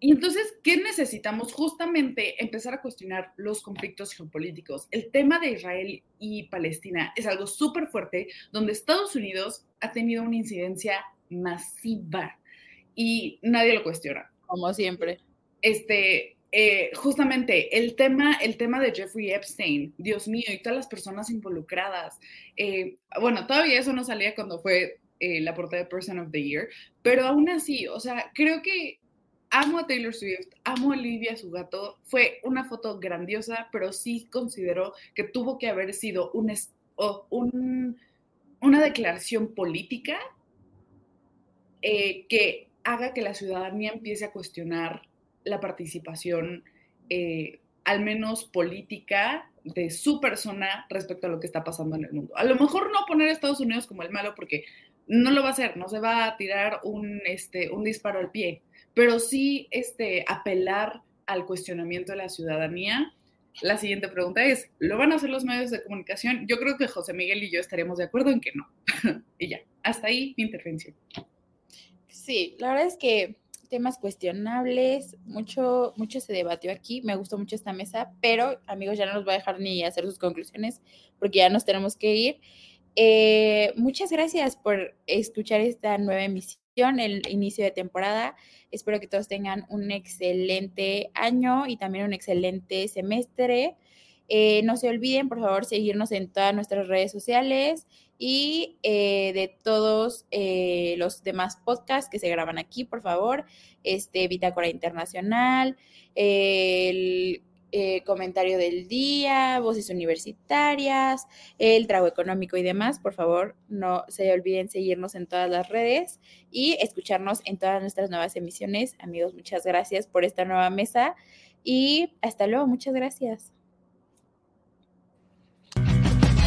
Y entonces, ¿qué necesitamos? Justamente empezar a cuestionar los conflictos geopolíticos. El tema de Israel y Palestina es algo súper fuerte, donde Estados Unidos ha tenido una incidencia masiva y nadie lo cuestiona. Como siempre. Este, eh, justamente el tema, el tema de Jeffrey Epstein, Dios mío, y todas las personas involucradas. Eh, bueno, todavía eso no salía cuando fue eh, la portada de Person of the Year, pero aún así, o sea, creo que amo a Taylor Swift, amo a Olivia, su gato. Fue una foto grandiosa, pero sí considero que tuvo que haber sido un, un una declaración política que haga que la ciudadanía empiece a cuestionar la participación, eh, al menos política, de su persona respecto a lo que está pasando en el mundo. A lo mejor no poner a Estados Unidos como el malo porque no lo va a hacer, no se va a tirar un, este, un disparo al pie, pero sí este, apelar al cuestionamiento de la ciudadanía. La siguiente pregunta es, ¿lo van a hacer los medios de comunicación? Yo creo que José Miguel y yo estaremos de acuerdo en que no. y ya, hasta ahí mi intervención. Sí, la verdad es que temas cuestionables, mucho, mucho se debatió aquí, me gustó mucho esta mesa, pero amigos, ya no nos va a dejar ni hacer sus conclusiones porque ya nos tenemos que ir. Eh, muchas gracias por escuchar esta nueva emisión, el inicio de temporada. Espero que todos tengan un excelente año y también un excelente semestre. Eh, no se olviden, por favor, seguirnos en todas nuestras redes sociales y eh, de todos eh, los demás podcasts que se graban aquí, por favor, este Bitácora Internacional, el comentario del día, voces universitarias, el trago económico y demás, por favor, no se olviden seguirnos en todas las redes y escucharnos en todas nuestras nuevas emisiones. Amigos, muchas gracias por esta nueva mesa y hasta luego, muchas gracias.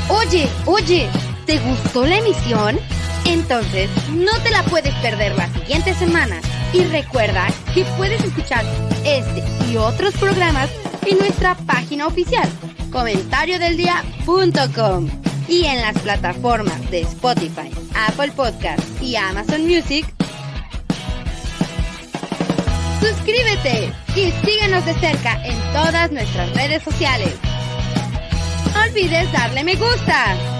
Oye, oye, ¿te gustó la emisión? Entonces, no te la puedes perder la siguiente semana. Y recuerda que puedes escuchar este y otros programas en nuestra página oficial, comentariodeldia.com y en las plataformas de Spotify, Apple Podcast y Amazon Music. Suscríbete y síguenos de cerca en todas nuestras redes sociales. No olvides darle me gusta.